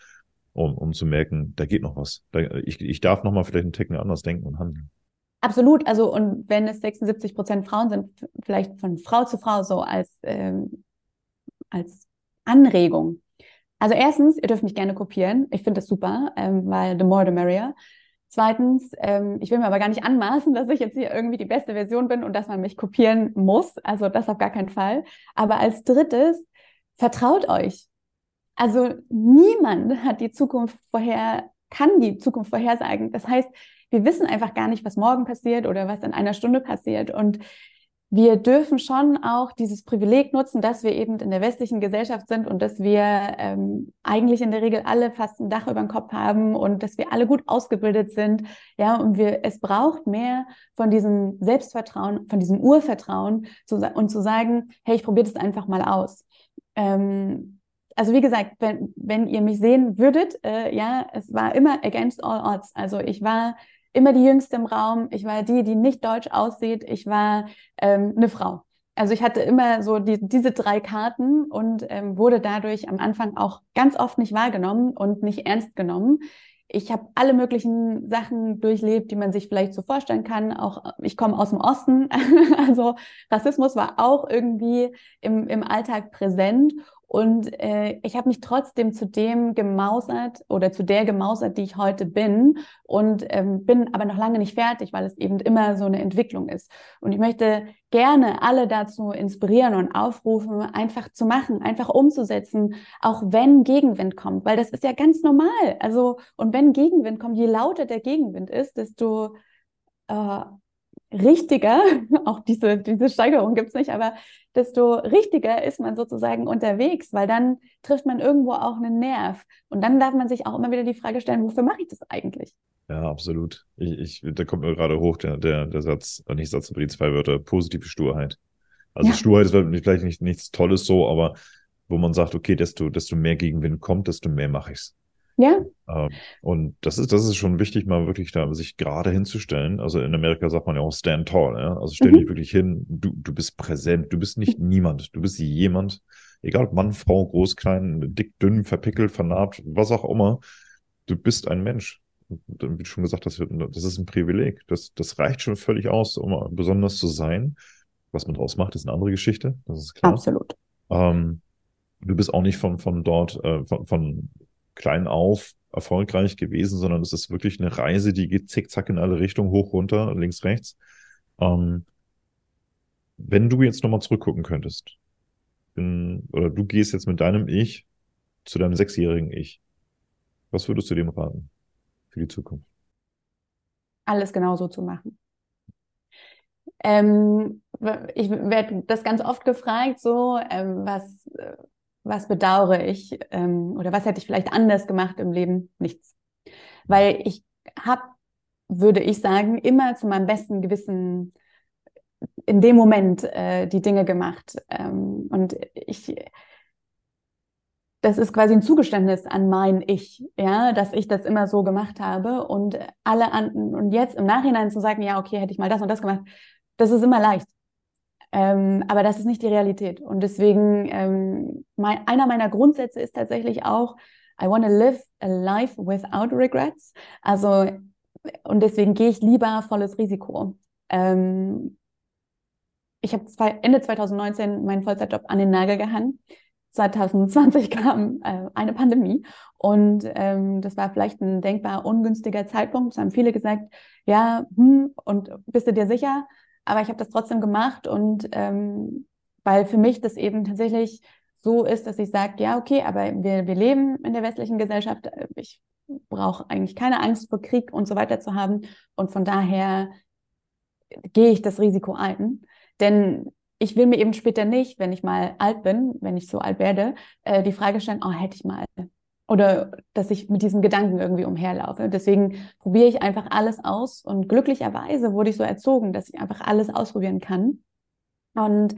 um, um zu merken, da geht noch was. Da, ich, ich darf noch mal vielleicht einen Ticken anders denken und handeln. Absolut. Also, und wenn es 76 Prozent Frauen sind, vielleicht von Frau zu Frau so als, ähm, als Anregung, also erstens, ihr dürft mich gerne kopieren. Ich finde das super, ähm, weil the more the merrier. Zweitens, ähm, ich will mir aber gar nicht anmaßen, dass ich jetzt hier irgendwie die beste Version bin und dass man mich kopieren muss. Also das auf gar keinen Fall. Aber als drittes, vertraut euch. Also niemand hat die Zukunft vorher, kann die Zukunft vorhersagen. Das heißt, wir wissen einfach gar nicht, was morgen passiert oder was in einer Stunde passiert. Und wir dürfen schon auch dieses Privileg nutzen, dass wir eben in der westlichen Gesellschaft sind und dass wir ähm, eigentlich in der Regel alle fast ein Dach über dem Kopf haben und dass wir alle gut ausgebildet sind. Ja, und wir, es braucht mehr von diesem Selbstvertrauen, von diesem Urvertrauen zu, und zu sagen, hey, ich probiere das einfach mal aus. Ähm, also wie gesagt, wenn, wenn ihr mich sehen würdet, äh, ja, es war immer against all odds. Also ich war immer die Jüngste im Raum. Ich war die, die nicht deutsch aussieht. Ich war ähm, eine Frau. Also ich hatte immer so die, diese drei Karten und ähm, wurde dadurch am Anfang auch ganz oft nicht wahrgenommen und nicht ernst genommen. Ich habe alle möglichen Sachen durchlebt, die man sich vielleicht so vorstellen kann. Auch ich komme aus dem Osten, also Rassismus war auch irgendwie im, im Alltag präsent. Und äh, ich habe mich trotzdem zu dem gemausert oder zu der gemausert, die ich heute bin und ähm, bin aber noch lange nicht fertig, weil es eben immer so eine Entwicklung ist. Und ich möchte gerne alle dazu inspirieren und aufrufen, einfach zu machen, einfach umzusetzen, auch wenn Gegenwind kommt, weil das ist ja ganz normal. Also, und wenn Gegenwind kommt, je lauter der Gegenwind ist, desto äh, richtiger, auch diese, diese Steigerung gibt's nicht, aber desto richtiger ist man sozusagen unterwegs, weil dann trifft man irgendwo auch einen Nerv. Und dann darf man sich auch immer wieder die Frage stellen, wofür mache ich das eigentlich? Ja, absolut. Ich, ich, da kommt mir gerade hoch der, der, der Satz, äh, nicht Satz, aber die zwei Wörter, positive Sturheit. Also ja. Sturheit ist vielleicht nicht, nichts Tolles so, aber wo man sagt, okay, desto, desto mehr Gegenwind kommt, desto mehr mache ich's. Ja. Ähm, und das ist, das ist schon wichtig, mal wirklich da sich gerade hinzustellen. Also in Amerika sagt man ja auch stand tall, ja? Also stell dich mhm. wirklich hin, du, du bist präsent, du bist nicht niemand, du bist jemand, egal ob Mann, Frau, groß, klein, dick, dünn, verpickelt, vernarbt, was auch immer, du bist ein Mensch. Wie schon gesagt hast, das ist ein Privileg. Das, das reicht schon völlig aus, um besonders zu sein. Was man draus macht, ist eine andere Geschichte, das ist klar. Absolut. Ähm, du bist auch nicht von, von dort, äh, von, von klein auf erfolgreich gewesen, sondern es ist wirklich eine Reise, die geht zickzack in alle Richtungen, hoch, runter, links, rechts. Ähm, wenn du jetzt nochmal zurückgucken könntest, in, oder du gehst jetzt mit deinem Ich zu deinem sechsjährigen Ich, was würdest du dem raten für die Zukunft? Alles genauso zu machen. Ähm, ich werde das ganz oft gefragt, so, ähm, was, was bedauere ich ähm, oder was hätte ich vielleicht anders gemacht im Leben? Nichts. Weil ich habe, würde ich sagen, immer zu meinem besten Gewissen in dem Moment äh, die Dinge gemacht. Ähm, und ich, das ist quasi ein Zugeständnis an mein Ich, ja, dass ich das immer so gemacht habe und alle an, und jetzt im Nachhinein zu sagen, ja, okay, hätte ich mal das und das gemacht, das ist immer leicht. Ähm, aber das ist nicht die Realität. Und deswegen, ähm, mein, einer meiner Grundsätze ist tatsächlich auch, I want to live a life without regrets. Also, und deswegen gehe ich lieber volles Risiko. Ähm, ich habe Ende 2019 meinen Vollzeitjob an den Nagel gehangen. 2020 kam äh, eine Pandemie und ähm, das war vielleicht ein denkbar ungünstiger Zeitpunkt. Es haben viele gesagt, ja, hm, und bist du dir sicher? Aber ich habe das trotzdem gemacht und ähm, weil für mich das eben tatsächlich so ist, dass ich sage, ja, okay, aber wir, wir leben in der westlichen Gesellschaft. Ich brauche eigentlich keine Angst vor Krieg und so weiter zu haben. Und von daher gehe ich das Risiko ein. Denn ich will mir eben später nicht, wenn ich mal alt bin, wenn ich so alt werde, äh, die Frage stellen, oh, hätte ich mal oder dass ich mit diesem Gedanken irgendwie umherlaufe. Deswegen probiere ich einfach alles aus und glücklicherweise wurde ich so erzogen, dass ich einfach alles ausprobieren kann. Und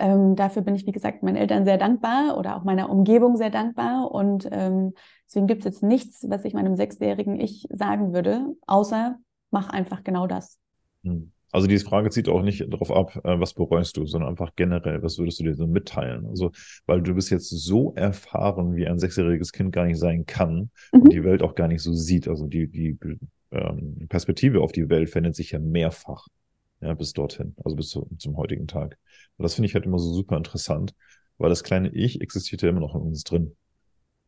ähm, dafür bin ich, wie gesagt, meinen Eltern sehr dankbar oder auch meiner Umgebung sehr dankbar. Und ähm, deswegen gibt es jetzt nichts, was ich meinem sechsjährigen Ich sagen würde, außer mach einfach genau das. Hm. Also diese Frage zieht auch nicht darauf ab, äh, was bereust du, sondern einfach generell, was würdest du dir so mitteilen? Also, weil du bist jetzt so erfahren, wie ein sechsjähriges Kind gar nicht sein kann mhm. und die Welt auch gar nicht so sieht. Also die, die ähm, Perspektive auf die Welt verändert sich ja mehrfach, ja, bis dorthin, also bis zu, zum heutigen Tag. Und das finde ich halt immer so super interessant, weil das kleine Ich existiert ja immer noch in uns drin.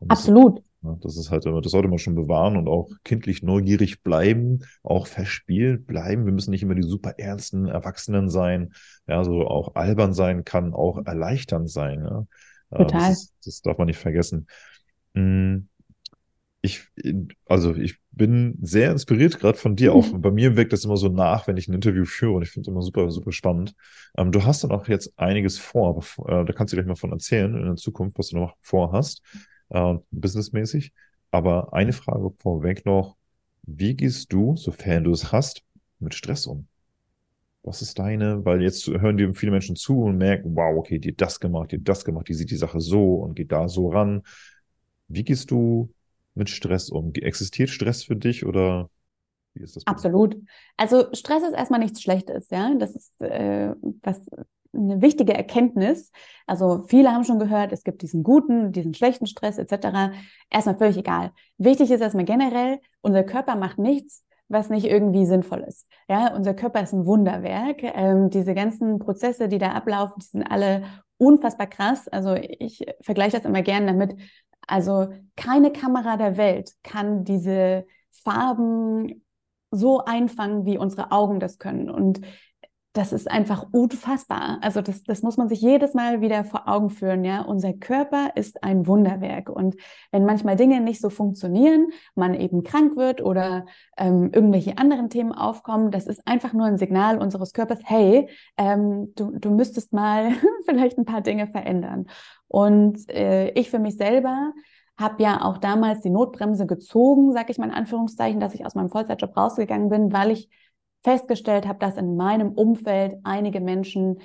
Absolut. Das ist halt, das sollte man schon bewahren und auch kindlich neugierig bleiben, auch verspielt bleiben. Wir müssen nicht immer die super ernsten Erwachsenen sein. Ja, so auch albern sein kann auch erleichternd sein. Ja. Total. Das, ist, das darf man nicht vergessen. Hm. ich, also ich bin sehr inspiriert gerade von dir auch. Bei mir wirkt das immer so nach, wenn ich ein Interview führe und ich finde es immer super, super spannend. Ähm, du hast dann auch jetzt einiges vor, aber, äh, da kannst du gleich mal von erzählen in der Zukunft, was du noch vorhast, äh, businessmäßig. Aber eine Frage vorweg noch. Wie gehst du, sofern du es hast, mit Stress um? Was ist deine? Weil jetzt hören dir viele Menschen zu und merken, wow, okay, die hat das gemacht, die hat das gemacht, die sieht die Sache so und geht da so ran. Wie gehst du mit Stress um? Existiert Stress für dich oder wie ist das? Absolut. Also Stress ist erstmal nichts Schlechtes, ja. Das ist äh, was eine wichtige Erkenntnis. Also viele haben schon gehört, es gibt diesen guten, diesen schlechten Stress etc. Erstmal völlig egal. Wichtig ist erstmal generell, unser Körper macht nichts, was nicht irgendwie sinnvoll ist. Ja, unser Körper ist ein Wunderwerk. Ähm, diese ganzen Prozesse, die da ablaufen, die sind alle unfassbar krass. Also ich vergleiche das immer gern damit. Also keine Kamera der Welt kann diese Farben so einfangen, wie unsere Augen das können. Und das ist einfach unfassbar. Also das, das muss man sich jedes Mal wieder vor Augen führen. Ja, unser Körper ist ein Wunderwerk und wenn manchmal Dinge nicht so funktionieren, man eben krank wird oder ähm, irgendwelche anderen Themen aufkommen, das ist einfach nur ein Signal unseres Körpers. Hey, ähm, du, du müsstest mal vielleicht ein paar Dinge verändern. Und äh, ich für mich selber habe ja auch damals die Notbremse gezogen, sage ich mal in Anführungszeichen, dass ich aus meinem Vollzeitjob rausgegangen bin, weil ich festgestellt habe, dass in meinem Umfeld einige Menschen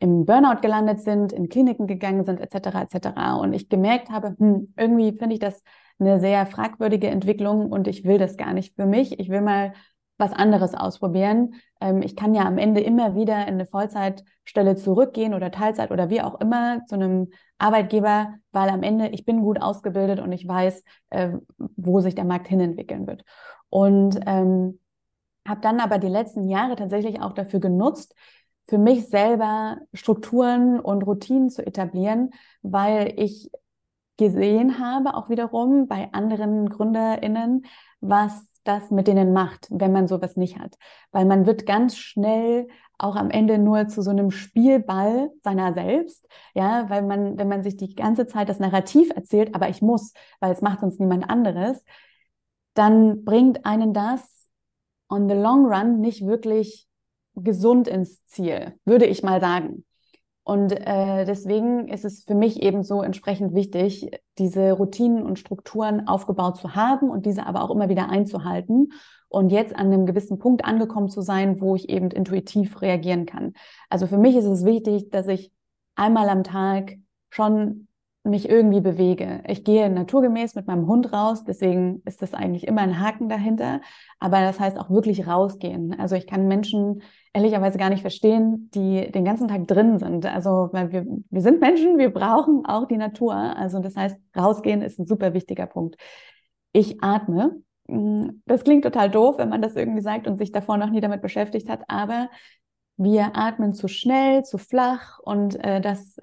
im Burnout gelandet sind, in Kliniken gegangen sind, etc. etc. Und ich gemerkt habe, hm, irgendwie finde ich das eine sehr fragwürdige Entwicklung und ich will das gar nicht für mich. Ich will mal was anderes ausprobieren. Ähm, ich kann ja am Ende immer wieder in eine Vollzeitstelle zurückgehen oder Teilzeit oder wie auch immer zu einem Arbeitgeber, weil am Ende ich bin gut ausgebildet und ich weiß, äh, wo sich der Markt hinentwickeln wird. Und ähm, habe dann aber die letzten Jahre tatsächlich auch dafür genutzt, für mich selber Strukturen und Routinen zu etablieren, weil ich gesehen habe, auch wiederum bei anderen GründerInnen, was das mit denen macht, wenn man sowas nicht hat. Weil man wird ganz schnell auch am Ende nur zu so einem Spielball seiner selbst, ja, weil man, wenn man sich die ganze Zeit das Narrativ erzählt, aber ich muss, weil es macht sonst niemand anderes, dann bringt einen das on the long run nicht wirklich gesund ins Ziel, würde ich mal sagen. Und äh, deswegen ist es für mich eben so entsprechend wichtig, diese Routinen und Strukturen aufgebaut zu haben und diese aber auch immer wieder einzuhalten und jetzt an einem gewissen Punkt angekommen zu sein, wo ich eben intuitiv reagieren kann. Also für mich ist es wichtig, dass ich einmal am Tag schon mich irgendwie bewege. Ich gehe naturgemäß mit meinem Hund raus, deswegen ist das eigentlich immer ein Haken dahinter. Aber das heißt auch wirklich rausgehen. Also ich kann Menschen ehrlicherweise gar nicht verstehen, die den ganzen Tag drin sind. Also weil wir, wir sind Menschen, wir brauchen auch die Natur. Also das heißt, rausgehen ist ein super wichtiger Punkt. Ich atme. Hm, das klingt total doof, wenn man das irgendwie sagt und sich davor noch nie damit beschäftigt hat, aber wir atmen zu schnell, zu flach und äh, das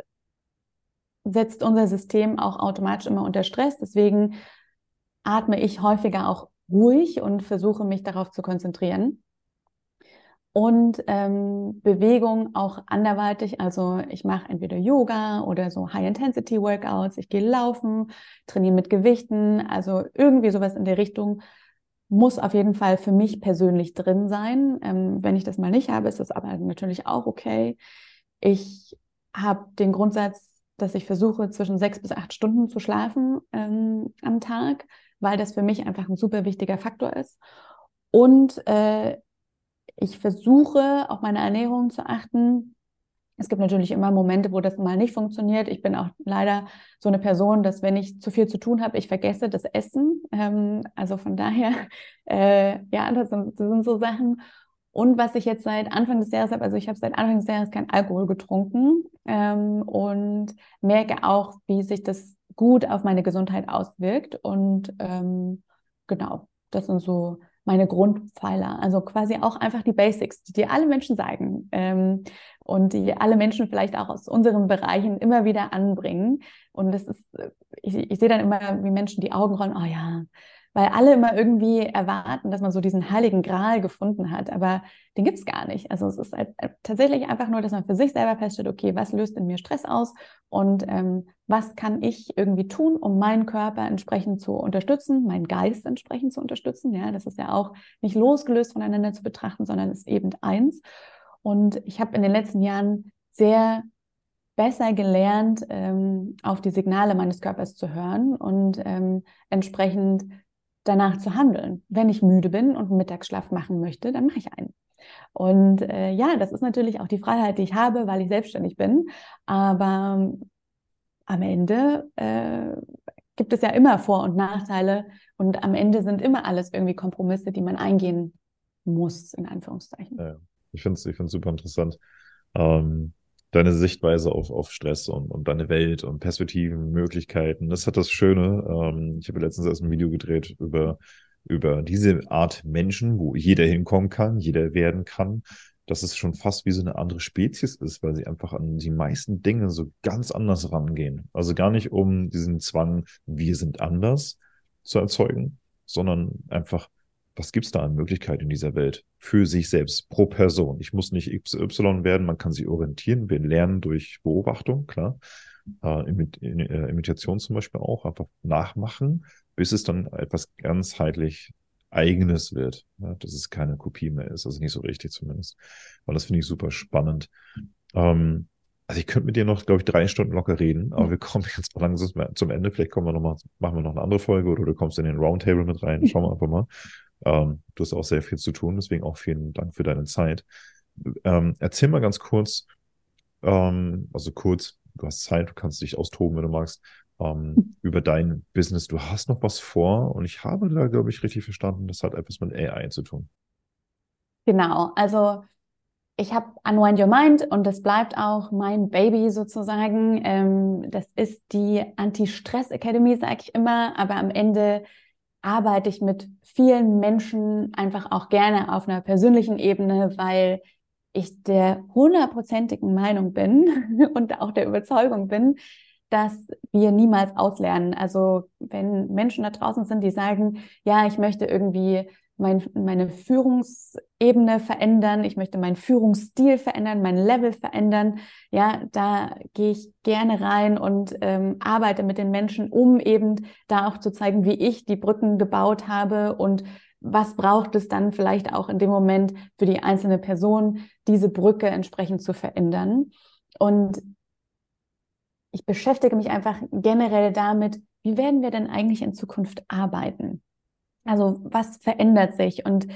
setzt unser System auch automatisch immer unter Stress. Deswegen atme ich häufiger auch ruhig und versuche mich darauf zu konzentrieren. Und ähm, Bewegung auch anderweitig. Also ich mache entweder Yoga oder so High-Intensity-Workouts. Ich gehe laufen, trainiere mit Gewichten. Also irgendwie sowas in der Richtung muss auf jeden Fall für mich persönlich drin sein. Ähm, wenn ich das mal nicht habe, ist das aber natürlich auch okay. Ich habe den Grundsatz, dass ich versuche, zwischen sechs bis acht Stunden zu schlafen ähm, am Tag, weil das für mich einfach ein super wichtiger Faktor ist. Und äh, ich versuche, auf meine Ernährung zu achten. Es gibt natürlich immer Momente, wo das mal nicht funktioniert. Ich bin auch leider so eine Person, dass wenn ich zu viel zu tun habe, ich vergesse das Essen. Ähm, also von daher, äh, ja, das sind, das sind so Sachen. Und was ich jetzt seit Anfang des Jahres habe, also ich habe seit Anfang des Jahres kein Alkohol getrunken ähm, und merke auch, wie sich das gut auf meine Gesundheit auswirkt. Und ähm, genau, das sind so meine Grundpfeiler. Also quasi auch einfach die Basics, die dir alle Menschen sagen ähm, und die alle Menschen vielleicht auch aus unseren Bereichen immer wieder anbringen. Und das ist, ich, ich sehe dann immer, wie Menschen die Augen rollen, oh ja, weil alle immer irgendwie erwarten, dass man so diesen heiligen Gral gefunden hat, aber den gibt es gar nicht. Also es ist halt tatsächlich einfach nur, dass man für sich selber feststellt, okay, was löst in mir Stress aus und ähm, was kann ich irgendwie tun, um meinen Körper entsprechend zu unterstützen, meinen Geist entsprechend zu unterstützen. Ja, das ist ja auch nicht losgelöst voneinander zu betrachten, sondern ist eben eins. Und ich habe in den letzten Jahren sehr besser gelernt, ähm, auf die Signale meines Körpers zu hören und ähm, entsprechend danach zu handeln. Wenn ich müde bin und einen Mittagsschlaf machen möchte, dann mache ich einen. Und äh, ja, das ist natürlich auch die Freiheit, die ich habe, weil ich selbstständig bin. Aber am Ende äh, gibt es ja immer Vor- und Nachteile und am Ende sind immer alles irgendwie Kompromisse, die man eingehen muss, in Anführungszeichen. Ja, ich finde es ich super interessant. Ähm, deine Sichtweise auf, auf Stress und, und deine Welt und Perspektiven, Möglichkeiten. Das hat das Schöne. Ähm, ich habe letztens erst ein Video gedreht über, über diese Art Menschen, wo jeder hinkommen kann, jeder werden kann. Dass es schon fast wie so eine andere Spezies ist, weil sie einfach an die meisten Dinge so ganz anders rangehen. Also gar nicht um diesen Zwang, wir sind anders zu erzeugen, sondern einfach was gibt's da an Möglichkeiten in dieser Welt für sich selbst, pro Person? Ich muss nicht XY werden, man kann sich orientieren. Wir lernen durch Beobachtung, klar. Äh, Imit äh, Imitation zum Beispiel auch, einfach nachmachen, bis es dann etwas ganzheitlich Eigenes wird. Ja, dass es keine Kopie mehr ist, also nicht so richtig zumindest. Und das finde ich super spannend. Ähm, also ich könnte mit dir noch, glaube ich, drei Stunden locker reden, aber wir kommen jetzt mal langsam zum Ende. Vielleicht kommen wir noch mal, machen wir noch eine andere Folge oder du kommst in den Roundtable mit rein. Schauen wir einfach mal. Ähm, du hast auch sehr viel zu tun, deswegen auch vielen Dank für deine Zeit. Ähm, erzähl mal ganz kurz, ähm, also kurz, du hast Zeit, du kannst dich austoben, wenn du magst, ähm, über dein Business. Du hast noch was vor und ich habe da, glaube ich, richtig verstanden, das hat etwas mit AI zu tun. Genau, also ich habe Unwind Your Mind und das bleibt auch mein Baby sozusagen. Ähm, das ist die Anti-Stress Academy, sage ich immer, aber am Ende arbeite ich mit vielen Menschen einfach auch gerne auf einer persönlichen Ebene, weil ich der hundertprozentigen Meinung bin und auch der Überzeugung bin, dass wir niemals auslernen. Also wenn Menschen da draußen sind, die sagen, ja, ich möchte irgendwie mein, meine Führungsebene verändern, ich möchte meinen Führungsstil verändern, mein Level verändern. Ja, da gehe ich gerne rein und ähm, arbeite mit den Menschen, um eben da auch zu zeigen, wie ich die Brücken gebaut habe und was braucht es dann vielleicht auch in dem Moment für die einzelne Person, diese Brücke entsprechend zu verändern. Und ich beschäftige mich einfach generell damit, wie werden wir denn eigentlich in Zukunft arbeiten? Also was verändert sich? Und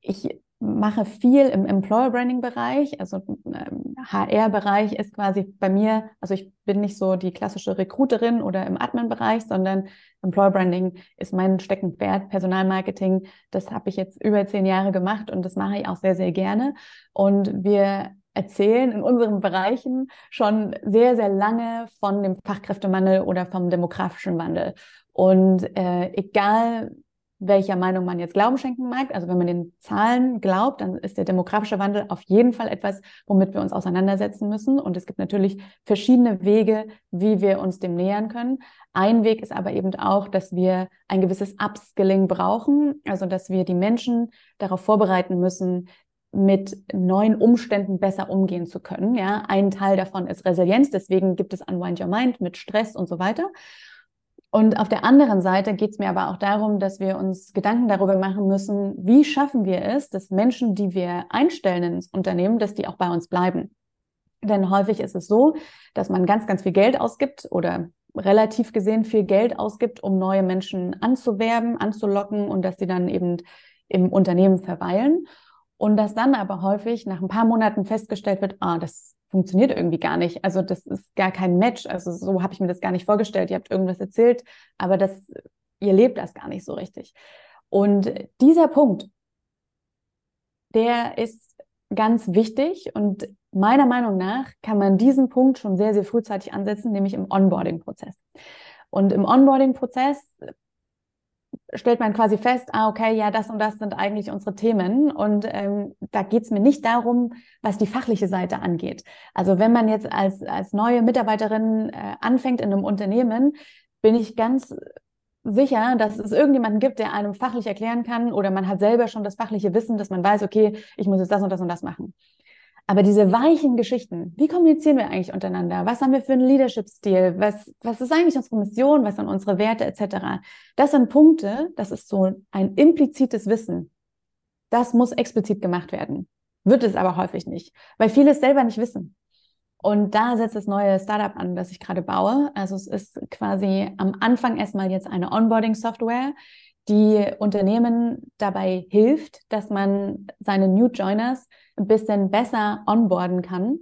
ich mache viel im Employer Branding Bereich, also ähm, HR Bereich ist quasi bei mir, also ich bin nicht so die klassische Recruiterin oder im Admin Bereich, sondern Employer Branding ist mein Steckenpferd, Personalmarketing, das habe ich jetzt über zehn Jahre gemacht und das mache ich auch sehr, sehr gerne. Und wir erzählen in unseren Bereichen schon sehr, sehr lange von dem Fachkräftemangel oder vom demografischen Wandel. Und äh, egal welcher Meinung man jetzt Glauben schenken mag. Also wenn man den Zahlen glaubt, dann ist der demografische Wandel auf jeden Fall etwas, womit wir uns auseinandersetzen müssen. Und es gibt natürlich verschiedene Wege, wie wir uns dem nähern können. Ein Weg ist aber eben auch, dass wir ein gewisses Upskilling brauchen, also dass wir die Menschen darauf vorbereiten müssen, mit neuen Umständen besser umgehen zu können. Ja, ein Teil davon ist Resilienz. Deswegen gibt es Unwind Your Mind mit Stress und so weiter. Und auf der anderen Seite geht es mir aber auch darum, dass wir uns Gedanken darüber machen müssen, wie schaffen wir es, dass Menschen, die wir einstellen ins Unternehmen, dass die auch bei uns bleiben. Denn häufig ist es so, dass man ganz, ganz viel Geld ausgibt oder relativ gesehen viel Geld ausgibt, um neue Menschen anzuwerben, anzulocken und dass sie dann eben im Unternehmen verweilen. Und dass dann aber häufig nach ein paar Monaten festgestellt wird, ah, das funktioniert irgendwie gar nicht. Also das ist gar kein Match. Also so habe ich mir das gar nicht vorgestellt. Ihr habt irgendwas erzählt, aber das, ihr lebt das gar nicht so richtig. Und dieser Punkt, der ist ganz wichtig und meiner Meinung nach kann man diesen Punkt schon sehr, sehr frühzeitig ansetzen, nämlich im Onboarding-Prozess. Und im Onboarding-Prozess stellt man quasi fest, ah, okay, ja, das und das sind eigentlich unsere Themen. Und ähm, da geht es mir nicht darum, was die fachliche Seite angeht. Also wenn man jetzt als, als neue Mitarbeiterin äh, anfängt in einem Unternehmen, bin ich ganz sicher, dass es irgendjemanden gibt, der einem fachlich erklären kann oder man hat selber schon das fachliche Wissen, dass man weiß, okay, ich muss jetzt das und das und das machen. Aber diese weichen Geschichten, wie kommunizieren wir eigentlich untereinander? Was haben wir für einen Leadership-Stil? Was, was ist eigentlich unsere Mission? Was sind unsere Werte etc.? Das sind Punkte, das ist so ein implizites Wissen. Das muss explizit gemacht werden. Wird es aber häufig nicht, weil viele es selber nicht wissen. Und da setzt das neue Startup an, das ich gerade baue. Also es ist quasi am Anfang erstmal jetzt eine Onboarding-Software, die Unternehmen dabei hilft, dass man seine New Joiners ein bisschen besser onboarden kann.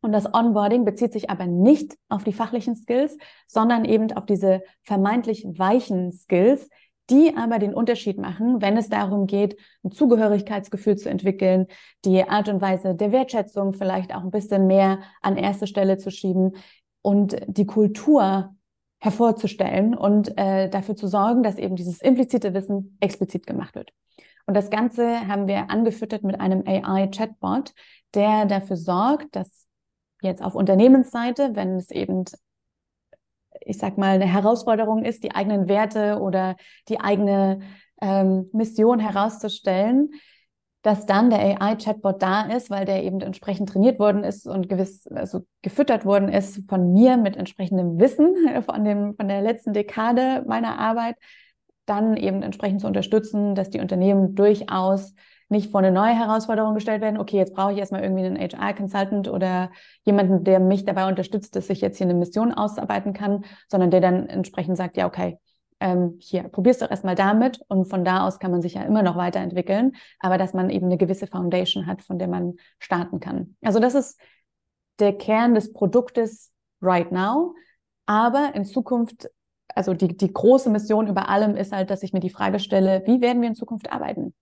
Und das Onboarding bezieht sich aber nicht auf die fachlichen Skills, sondern eben auf diese vermeintlich weichen Skills, die aber den Unterschied machen, wenn es darum geht, ein Zugehörigkeitsgefühl zu entwickeln, die Art und Weise der Wertschätzung vielleicht auch ein bisschen mehr an erste Stelle zu schieben und die Kultur hervorzustellen und äh, dafür zu sorgen, dass eben dieses implizite Wissen explizit gemacht wird. Und das Ganze haben wir angefüttert mit einem AI-Chatbot, der dafür sorgt, dass jetzt auf Unternehmensseite, wenn es eben ich sag mal, eine Herausforderung ist, die eigenen Werte oder die eigene ähm, Mission herauszustellen, dass dann der AI-Chatbot da ist, weil der eben entsprechend trainiert worden ist und gewiss, also gefüttert worden ist von mir mit entsprechendem Wissen von dem, von der letzten Dekade meiner Arbeit, dann eben entsprechend zu unterstützen, dass die Unternehmen durchaus nicht vor eine neue Herausforderung gestellt werden, okay, jetzt brauche ich erstmal irgendwie einen HR-Consultant oder jemanden, der mich dabei unterstützt, dass ich jetzt hier eine Mission ausarbeiten kann, sondern der dann entsprechend sagt, ja, okay, ähm, hier, probier's doch erstmal damit und von da aus kann man sich ja immer noch weiterentwickeln, aber dass man eben eine gewisse Foundation hat, von der man starten kann. Also das ist der Kern des Produktes right now, aber in Zukunft also die, die große Mission über allem ist halt, dass ich mir die Frage stelle, wie werden wir in Zukunft arbeiten?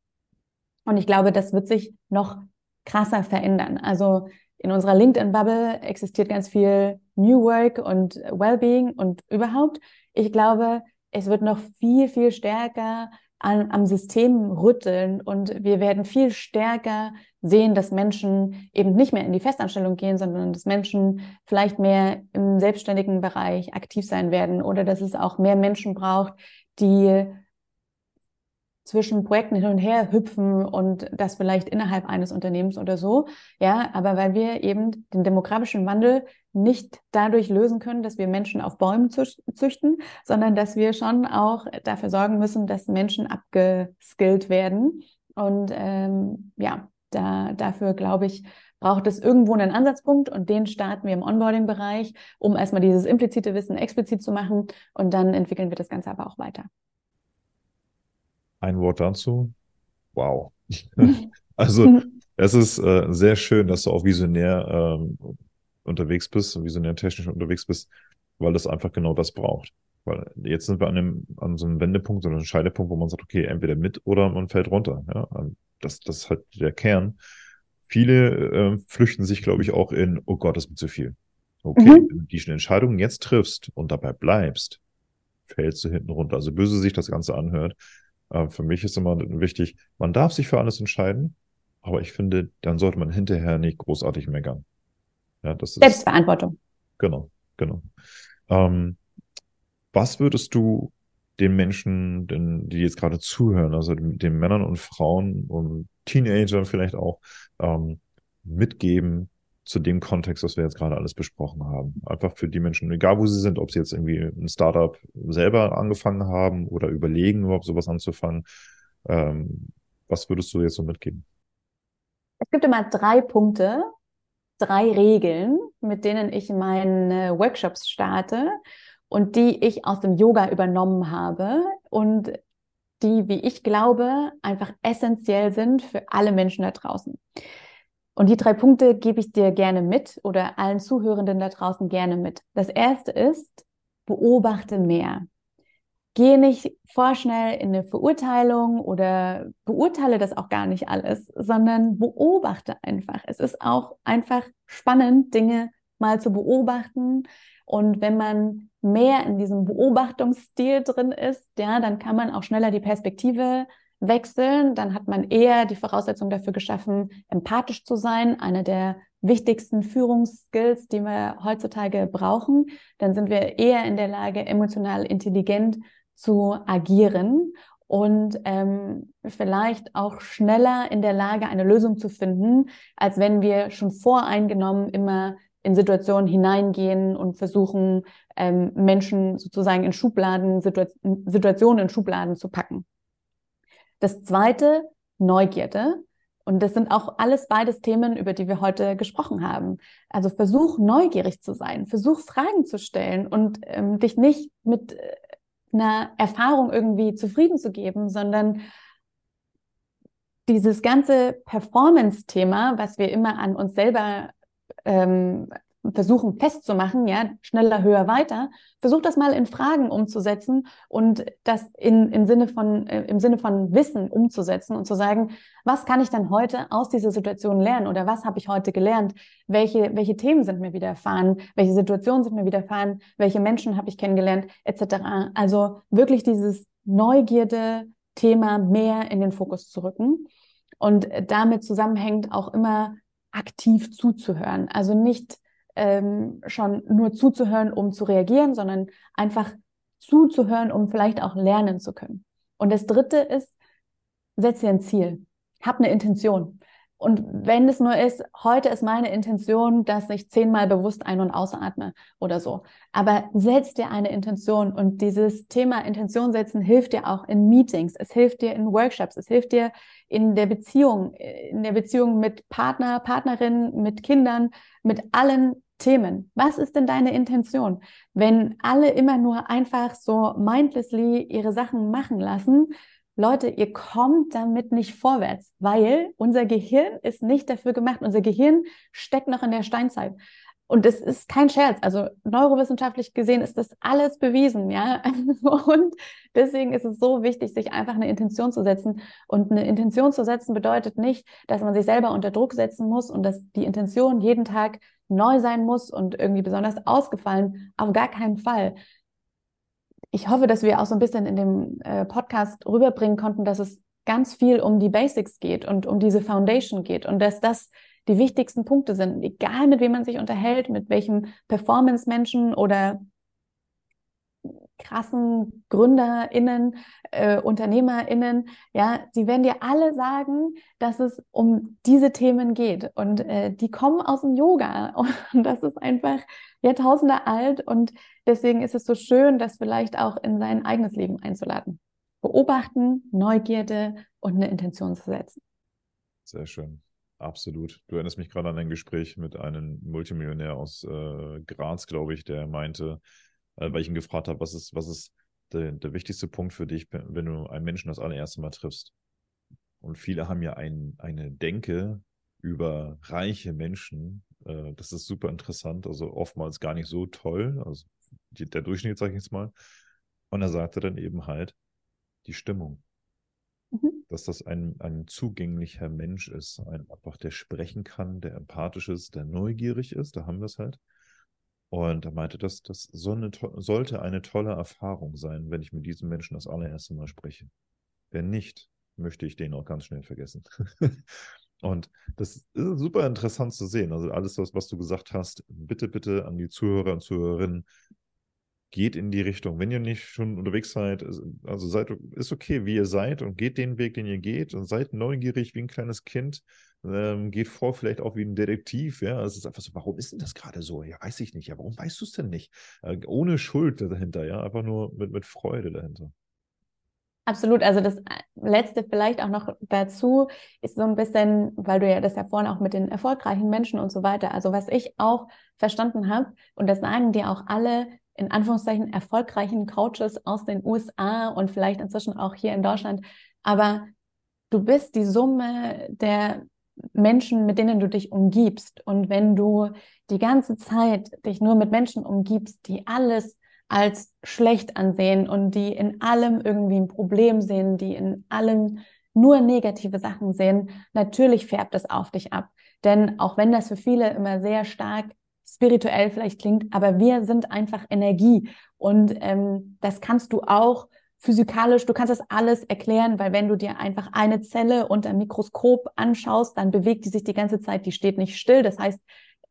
Und ich glaube, das wird sich noch krasser verändern. Also in unserer LinkedIn-Bubble existiert ganz viel New Work und Wellbeing und überhaupt. Ich glaube, es wird noch viel, viel stärker an, am System rütteln und wir werden viel stärker sehen, dass Menschen eben nicht mehr in die Festanstellung gehen, sondern dass Menschen vielleicht mehr im selbstständigen Bereich aktiv sein werden oder dass es auch mehr Menschen braucht, die zwischen Projekten hin und her hüpfen und das vielleicht innerhalb eines Unternehmens oder so. Ja, aber weil wir eben den demografischen Wandel nicht dadurch lösen können, dass wir Menschen auf Bäumen züchten, sondern dass wir schon auch dafür sorgen müssen, dass Menschen abgeskillt werden. Und ähm, ja, da, dafür glaube ich, braucht es irgendwo einen Ansatzpunkt und den starten wir im Onboarding-Bereich, um erstmal dieses implizite Wissen explizit zu machen und dann entwickeln wir das Ganze aber auch weiter. Ein Wort dazu. Wow. also es ist äh, sehr schön, dass du auch visionär ähm, unterwegs bist, visionär technisch unterwegs bist, weil das einfach genau das braucht. Weil jetzt sind wir an, einem, an so einem Wendepunkt oder einem Scheidepunkt, wo man sagt, okay, entweder mit oder man fällt runter. Ja? Ähm, das, das ist halt der Kern. Viele äh, flüchten sich, glaube ich, auch in, oh Gott, das wird zu viel. Okay, mhm. wenn du die Entscheidungen jetzt triffst und dabei bleibst, fällst du hinten runter. Also böse sich das Ganze anhört, äh, für mich ist immer wichtig, man darf sich für alles entscheiden, aber ich finde, dann sollte man hinterher nicht großartig meckern. Ja, das ist, Selbstverantwortung. Genau, genau. Ähm, was würdest du den Menschen, den, die jetzt gerade zuhören, also den, den, Männern und Frauen und Teenagern vielleicht auch, ähm, mitgeben, zu dem Kontext, was wir jetzt gerade alles besprochen haben. Einfach für die Menschen, egal wo sie sind, ob sie jetzt irgendwie ein Startup selber angefangen haben oder überlegen, überhaupt sowas anzufangen. Ähm, was würdest du jetzt so mitgeben? Es gibt immer drei Punkte, drei Regeln, mit denen ich meine Workshops starte und die ich aus dem Yoga übernommen habe und die, wie ich glaube, einfach essentiell sind für alle Menschen da draußen. Und die drei Punkte gebe ich dir gerne mit oder allen Zuhörenden da draußen gerne mit. Das erste ist, beobachte mehr. Gehe nicht vorschnell in eine Verurteilung oder beurteile das auch gar nicht alles, sondern beobachte einfach. Es ist auch einfach spannend, Dinge mal zu beobachten. Und wenn man mehr in diesem Beobachtungsstil drin ist, ja, dann kann man auch schneller die Perspektive wechseln, dann hat man eher die Voraussetzung dafür geschaffen, empathisch zu sein, eine der wichtigsten Führungsskills, die wir heutzutage brauchen. Dann sind wir eher in der Lage, emotional intelligent zu agieren und ähm, vielleicht auch schneller in der Lage, eine Lösung zu finden, als wenn wir schon voreingenommen immer in Situationen hineingehen und versuchen, ähm, Menschen sozusagen in Schubladen, Situa Situationen in Schubladen zu packen. Das zweite, Neugierde. Und das sind auch alles beides Themen, über die wir heute gesprochen haben. Also versuch neugierig zu sein, versuch Fragen zu stellen und ähm, dich nicht mit äh, einer Erfahrung irgendwie zufrieden zu geben, sondern dieses ganze Performance-Thema, was wir immer an uns selber ähm, versuchen festzumachen, ja, schneller, höher, weiter, versuch das mal in Fragen umzusetzen und das in, im, Sinne von, äh, im Sinne von Wissen umzusetzen und zu sagen, was kann ich dann heute aus dieser Situation lernen oder was habe ich heute gelernt? Welche, welche Themen sind mir widerfahren? Welche Situationen sind mir widerfahren? Welche Menschen habe ich kennengelernt? Etc. Also wirklich dieses Neugierde-Thema mehr in den Fokus zu rücken. Und damit zusammenhängt auch immer aktiv zuzuhören. Also nicht ähm, schon nur zuzuhören, um zu reagieren, sondern einfach zuzuhören, um vielleicht auch lernen zu können. Und das Dritte ist, setze dir ein Ziel, hab eine Intention. Und wenn es nur ist, heute ist meine Intention, dass ich zehnmal bewusst ein- und ausatme oder so. Aber setz dir eine Intention und dieses Thema Intention setzen hilft dir auch in Meetings, es hilft dir in Workshops, es hilft dir in der Beziehung, in der Beziehung mit Partner, Partnerinnen, mit Kindern, mit allen Themen. Was ist denn deine Intention? Wenn alle immer nur einfach so mindlessly ihre Sachen machen lassen, Leute, ihr kommt damit nicht vorwärts, weil unser Gehirn ist nicht dafür gemacht. Unser Gehirn steckt noch in der Steinzeit. Und es ist kein Scherz. Also neurowissenschaftlich gesehen ist das alles bewiesen, ja. Und deswegen ist es so wichtig, sich einfach eine Intention zu setzen. Und eine Intention zu setzen bedeutet nicht, dass man sich selber unter Druck setzen muss und dass die Intention jeden Tag neu sein muss und irgendwie besonders ausgefallen. Auf gar keinen Fall. Ich hoffe, dass wir auch so ein bisschen in dem äh, Podcast rüberbringen konnten, dass es ganz viel um die Basics geht und um diese Foundation geht und dass das die wichtigsten Punkte sind, egal mit wem man sich unterhält, mit welchem Performance-Menschen oder krassen GründerInnen, äh, UnternehmerInnen, ja, die werden dir alle sagen, dass es um diese Themen geht. Und äh, die kommen aus dem Yoga. Und das ist einfach Jahrtausende alt. Und deswegen ist es so schön, das vielleicht auch in sein eigenes Leben einzuladen. Beobachten, Neugierde und eine Intention zu setzen. Sehr schön. Absolut. Du erinnerst mich gerade an ein Gespräch mit einem Multimillionär aus äh, Graz, glaube ich, der meinte, äh, weil ich ihn gefragt habe, was ist, was ist der, der wichtigste Punkt für dich, wenn du einen Menschen das allererste Mal triffst? Und viele haben ja ein, eine Denke über reiche Menschen. Äh, das ist super interessant, also oftmals gar nicht so toll, also die, der Durchschnitt, sage ich jetzt mal. Und er sagte dann eben halt, die Stimmung. Mhm. Dass das ein, ein zugänglicher Mensch ist, ein einfach, der sprechen kann, der empathisch ist, der neugierig ist, da haben wir es halt. Und er meinte, das, das so eine, sollte eine tolle Erfahrung sein, wenn ich mit diesem Menschen das allererste Mal spreche. Wenn nicht, möchte ich den auch ganz schnell vergessen. Und das ist super interessant zu sehen. Also alles, was, was du gesagt hast, bitte, bitte an die Zuhörer und Zuhörerinnen, geht in die Richtung. Wenn ihr nicht schon unterwegs seid, also seid, ist okay, wie ihr seid und geht den Weg, den ihr geht und seid neugierig wie ein kleines Kind. Ähm, geht vor, vielleicht auch wie ein Detektiv. Ja, es ist einfach so, warum ist denn das gerade so? Ja, weiß ich nicht. Ja, warum weißt du es denn nicht? Äh, ohne Schuld dahinter, ja, einfach nur mit, mit Freude dahinter. Absolut. Also das äh, letzte vielleicht auch noch dazu ist so ein bisschen, weil du ja das ja vorhin auch mit den erfolgreichen Menschen und so weiter. Also was ich auch verstanden habe, und das sagen dir auch alle in Anführungszeichen erfolgreichen Coaches aus den USA und vielleicht inzwischen auch hier in Deutschland. Aber du bist die Summe der Menschen, mit denen du dich umgibst. Und wenn du die ganze Zeit dich nur mit Menschen umgibst, die alles als schlecht ansehen und die in allem irgendwie ein Problem sehen, die in allem nur negative Sachen sehen, natürlich färbt es auf dich ab. Denn auch wenn das für viele immer sehr stark spirituell vielleicht klingt, aber wir sind einfach Energie. Und ähm, das kannst du auch physikalisch, du kannst das alles erklären, weil wenn du dir einfach eine Zelle unter Mikroskop anschaust, dann bewegt die sich die ganze Zeit, die steht nicht still. Das heißt,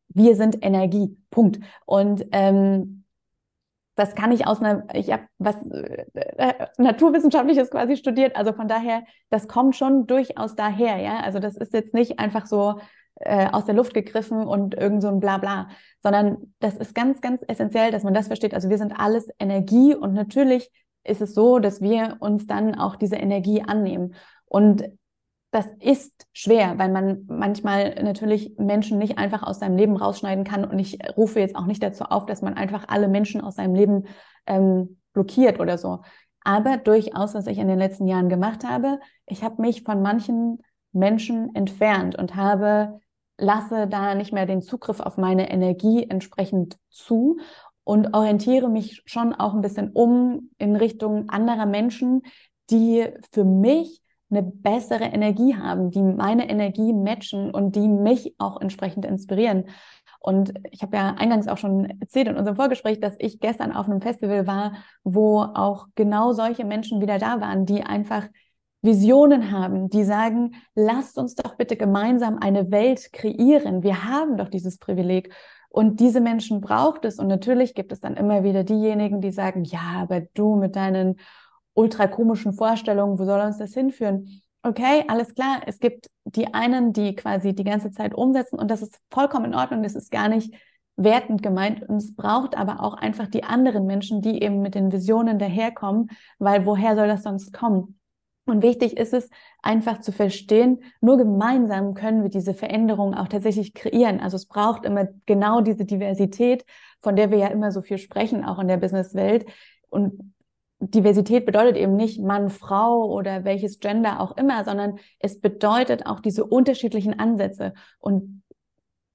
wir sind Energie. Punkt. Und ähm, das kann ich aus einer, ich habe was äh, äh, Naturwissenschaftliches quasi studiert, also von daher, das kommt schon durchaus daher, ja. Also das ist jetzt nicht einfach so äh, aus der Luft gegriffen und irgend so ein Blabla, sondern das ist ganz, ganz essentiell, dass man das versteht. Also wir sind alles Energie und natürlich ist es so, dass wir uns dann auch diese Energie annehmen. Und das ist schwer, weil man manchmal natürlich Menschen nicht einfach aus seinem Leben rausschneiden kann. Und ich rufe jetzt auch nicht dazu auf, dass man einfach alle Menschen aus seinem Leben ähm, blockiert oder so. Aber durchaus, was ich in den letzten Jahren gemacht habe, ich habe mich von manchen Menschen entfernt und habe lasse da nicht mehr den Zugriff auf meine Energie entsprechend zu und orientiere mich schon auch ein bisschen um in Richtung anderer Menschen, die für mich eine bessere Energie haben, die meine Energie matchen und die mich auch entsprechend inspirieren. Und ich habe ja eingangs auch schon erzählt in unserem Vorgespräch, dass ich gestern auf einem Festival war, wo auch genau solche Menschen wieder da waren, die einfach Visionen haben, die sagen, lasst uns doch bitte gemeinsam eine Welt kreieren. Wir haben doch dieses Privileg. Und diese Menschen braucht es. Und natürlich gibt es dann immer wieder diejenigen, die sagen, ja, aber du mit deinen ultra komischen Vorstellungen, wo soll uns das hinführen? Okay, alles klar. Es gibt die einen, die quasi die ganze Zeit umsetzen und das ist vollkommen in Ordnung. Das ist gar nicht wertend gemeint. Und es braucht aber auch einfach die anderen Menschen, die eben mit den Visionen daherkommen, weil woher soll das sonst kommen? Und wichtig ist es, einfach zu verstehen, nur gemeinsam können wir diese Veränderung auch tatsächlich kreieren. Also es braucht immer genau diese Diversität, von der wir ja immer so viel sprechen, auch in der Businesswelt. Und Diversität bedeutet eben nicht Mann, Frau oder welches Gender auch immer, sondern es bedeutet auch diese unterschiedlichen Ansätze. Und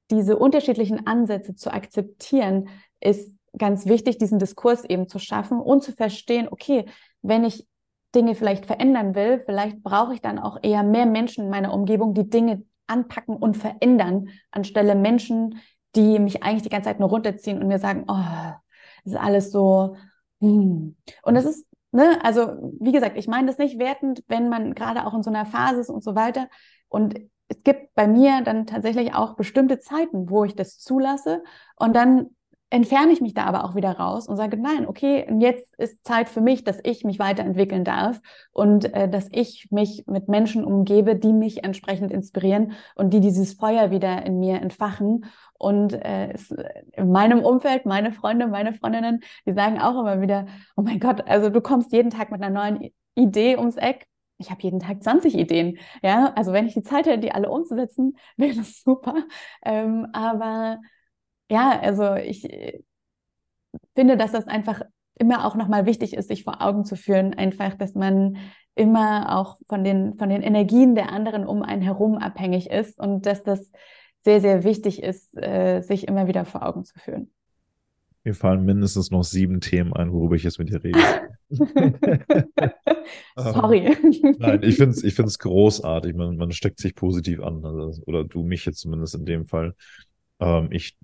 diese unterschiedlichen Ansätze zu akzeptieren, ist ganz wichtig, diesen Diskurs eben zu schaffen und zu verstehen, okay, wenn ich Dinge vielleicht verändern will, vielleicht brauche ich dann auch eher mehr Menschen in meiner Umgebung, die Dinge anpacken und verändern, anstelle Menschen, die mich eigentlich die ganze Zeit nur runterziehen und mir sagen, oh, ist alles so. Hm. Und das ist, ne, also wie gesagt, ich meine das nicht wertend, wenn man gerade auch in so einer Phase ist und so weiter. Und es gibt bei mir dann tatsächlich auch bestimmte Zeiten, wo ich das zulasse und dann entferne ich mich da aber auch wieder raus und sage, nein, okay, jetzt ist Zeit für mich, dass ich mich weiterentwickeln darf und äh, dass ich mich mit Menschen umgebe, die mich entsprechend inspirieren und die dieses Feuer wieder in mir entfachen. Und äh, es, in meinem Umfeld, meine Freunde, meine Freundinnen, die sagen auch immer wieder, oh mein Gott, also du kommst jeden Tag mit einer neuen Idee ums Eck. Ich habe jeden Tag 20 Ideen. Ja, also wenn ich die Zeit hätte, die alle umzusetzen, wäre das super. Ähm, aber ja, also ich äh, finde, dass das einfach immer auch nochmal wichtig ist, sich vor Augen zu führen, einfach, dass man immer auch von den, von den Energien der anderen um einen herum abhängig ist und dass das sehr, sehr wichtig ist, äh, sich immer wieder vor Augen zu führen. Mir fallen mindestens noch sieben Themen ein, worüber ich jetzt mit dir rede. Sorry. Ähm, nein, ich finde es ich find's großartig. Man, man steckt sich positiv an. Also, oder du mich jetzt zumindest in dem Fall. Ähm, ich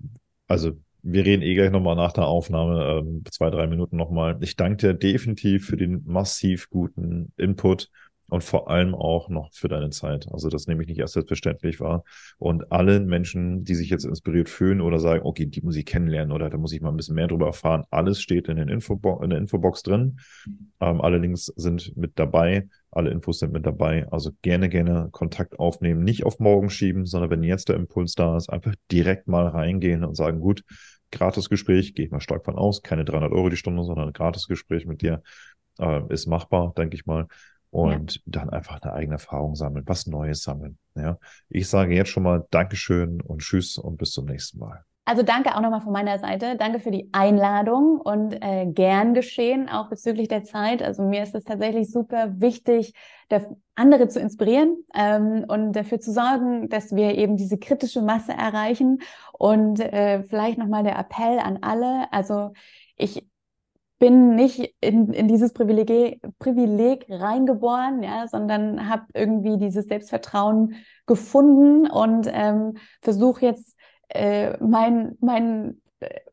also wir reden eh gleich nochmal nach der Aufnahme, ähm, zwei, drei Minuten nochmal. Ich danke dir definitiv für den massiv guten Input und vor allem auch noch für deine Zeit. Also das nehme ich nicht erst selbstverständlich wahr. Und allen Menschen, die sich jetzt inspiriert fühlen oder sagen, okay, die muss ich kennenlernen oder da muss ich mal ein bisschen mehr drüber erfahren, alles steht in, den Infobo in der Infobox drin. Ähm, alle Links sind mit dabei, alle Infos sind mit dabei. Also gerne, gerne Kontakt aufnehmen, nicht auf morgen schieben, sondern wenn jetzt der Impuls da ist, einfach direkt mal reingehen und sagen, gut, gratis Gespräch, gehe ich mal stark von aus, keine 300 Euro die Stunde, sondern ein gratis Gespräch mit dir äh, ist machbar, denke ich mal und ja. dann einfach eine eigene Erfahrung sammeln, was Neues sammeln. Ja, ich sage jetzt schon mal Dankeschön und Tschüss und bis zum nächsten Mal. Also danke auch nochmal von meiner Seite. Danke für die Einladung und äh, gern geschehen, auch bezüglich der Zeit. Also mir ist es tatsächlich super wichtig, andere zu inspirieren ähm, und dafür zu sorgen, dass wir eben diese kritische Masse erreichen. Und äh, vielleicht nochmal der Appell an alle. Also ich bin nicht in, in dieses Privileg, Privileg reingeboren, ja, sondern habe irgendwie dieses Selbstvertrauen gefunden und ähm, versuche jetzt äh, mein, mein,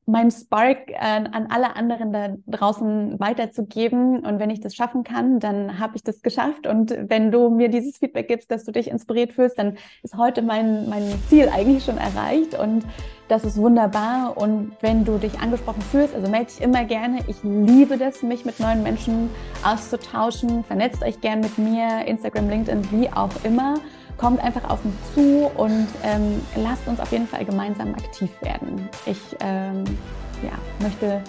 mein Spark äh, an alle anderen da draußen weiterzugeben. Und wenn ich das schaffen kann, dann habe ich das geschafft. Und wenn du mir dieses Feedback gibst, dass du dich inspiriert fühlst, dann ist heute mein, mein Ziel eigentlich schon erreicht. Und Das ist wunderbar. Und wenn du dich angesprochen fühlst, also melde dich immer gerne. Ich liebe das, mich mit neuen Menschen auszutauschen. Vernetzt euch gern mit mir, Instagram, LinkedIn, wie auch immer. Kommt einfach auf mich zu und ähm, lasst uns auf jeden Fall gemeinsam aktiv werden. Ich ähm, ja, möchte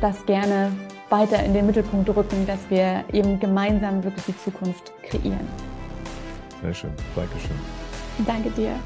das gerne weiter in den Mittelpunkt rücken, dass wir eben gemeinsam wirklich die Zukunft kreieren. Sehr schön. Dankeschön. Danke dir.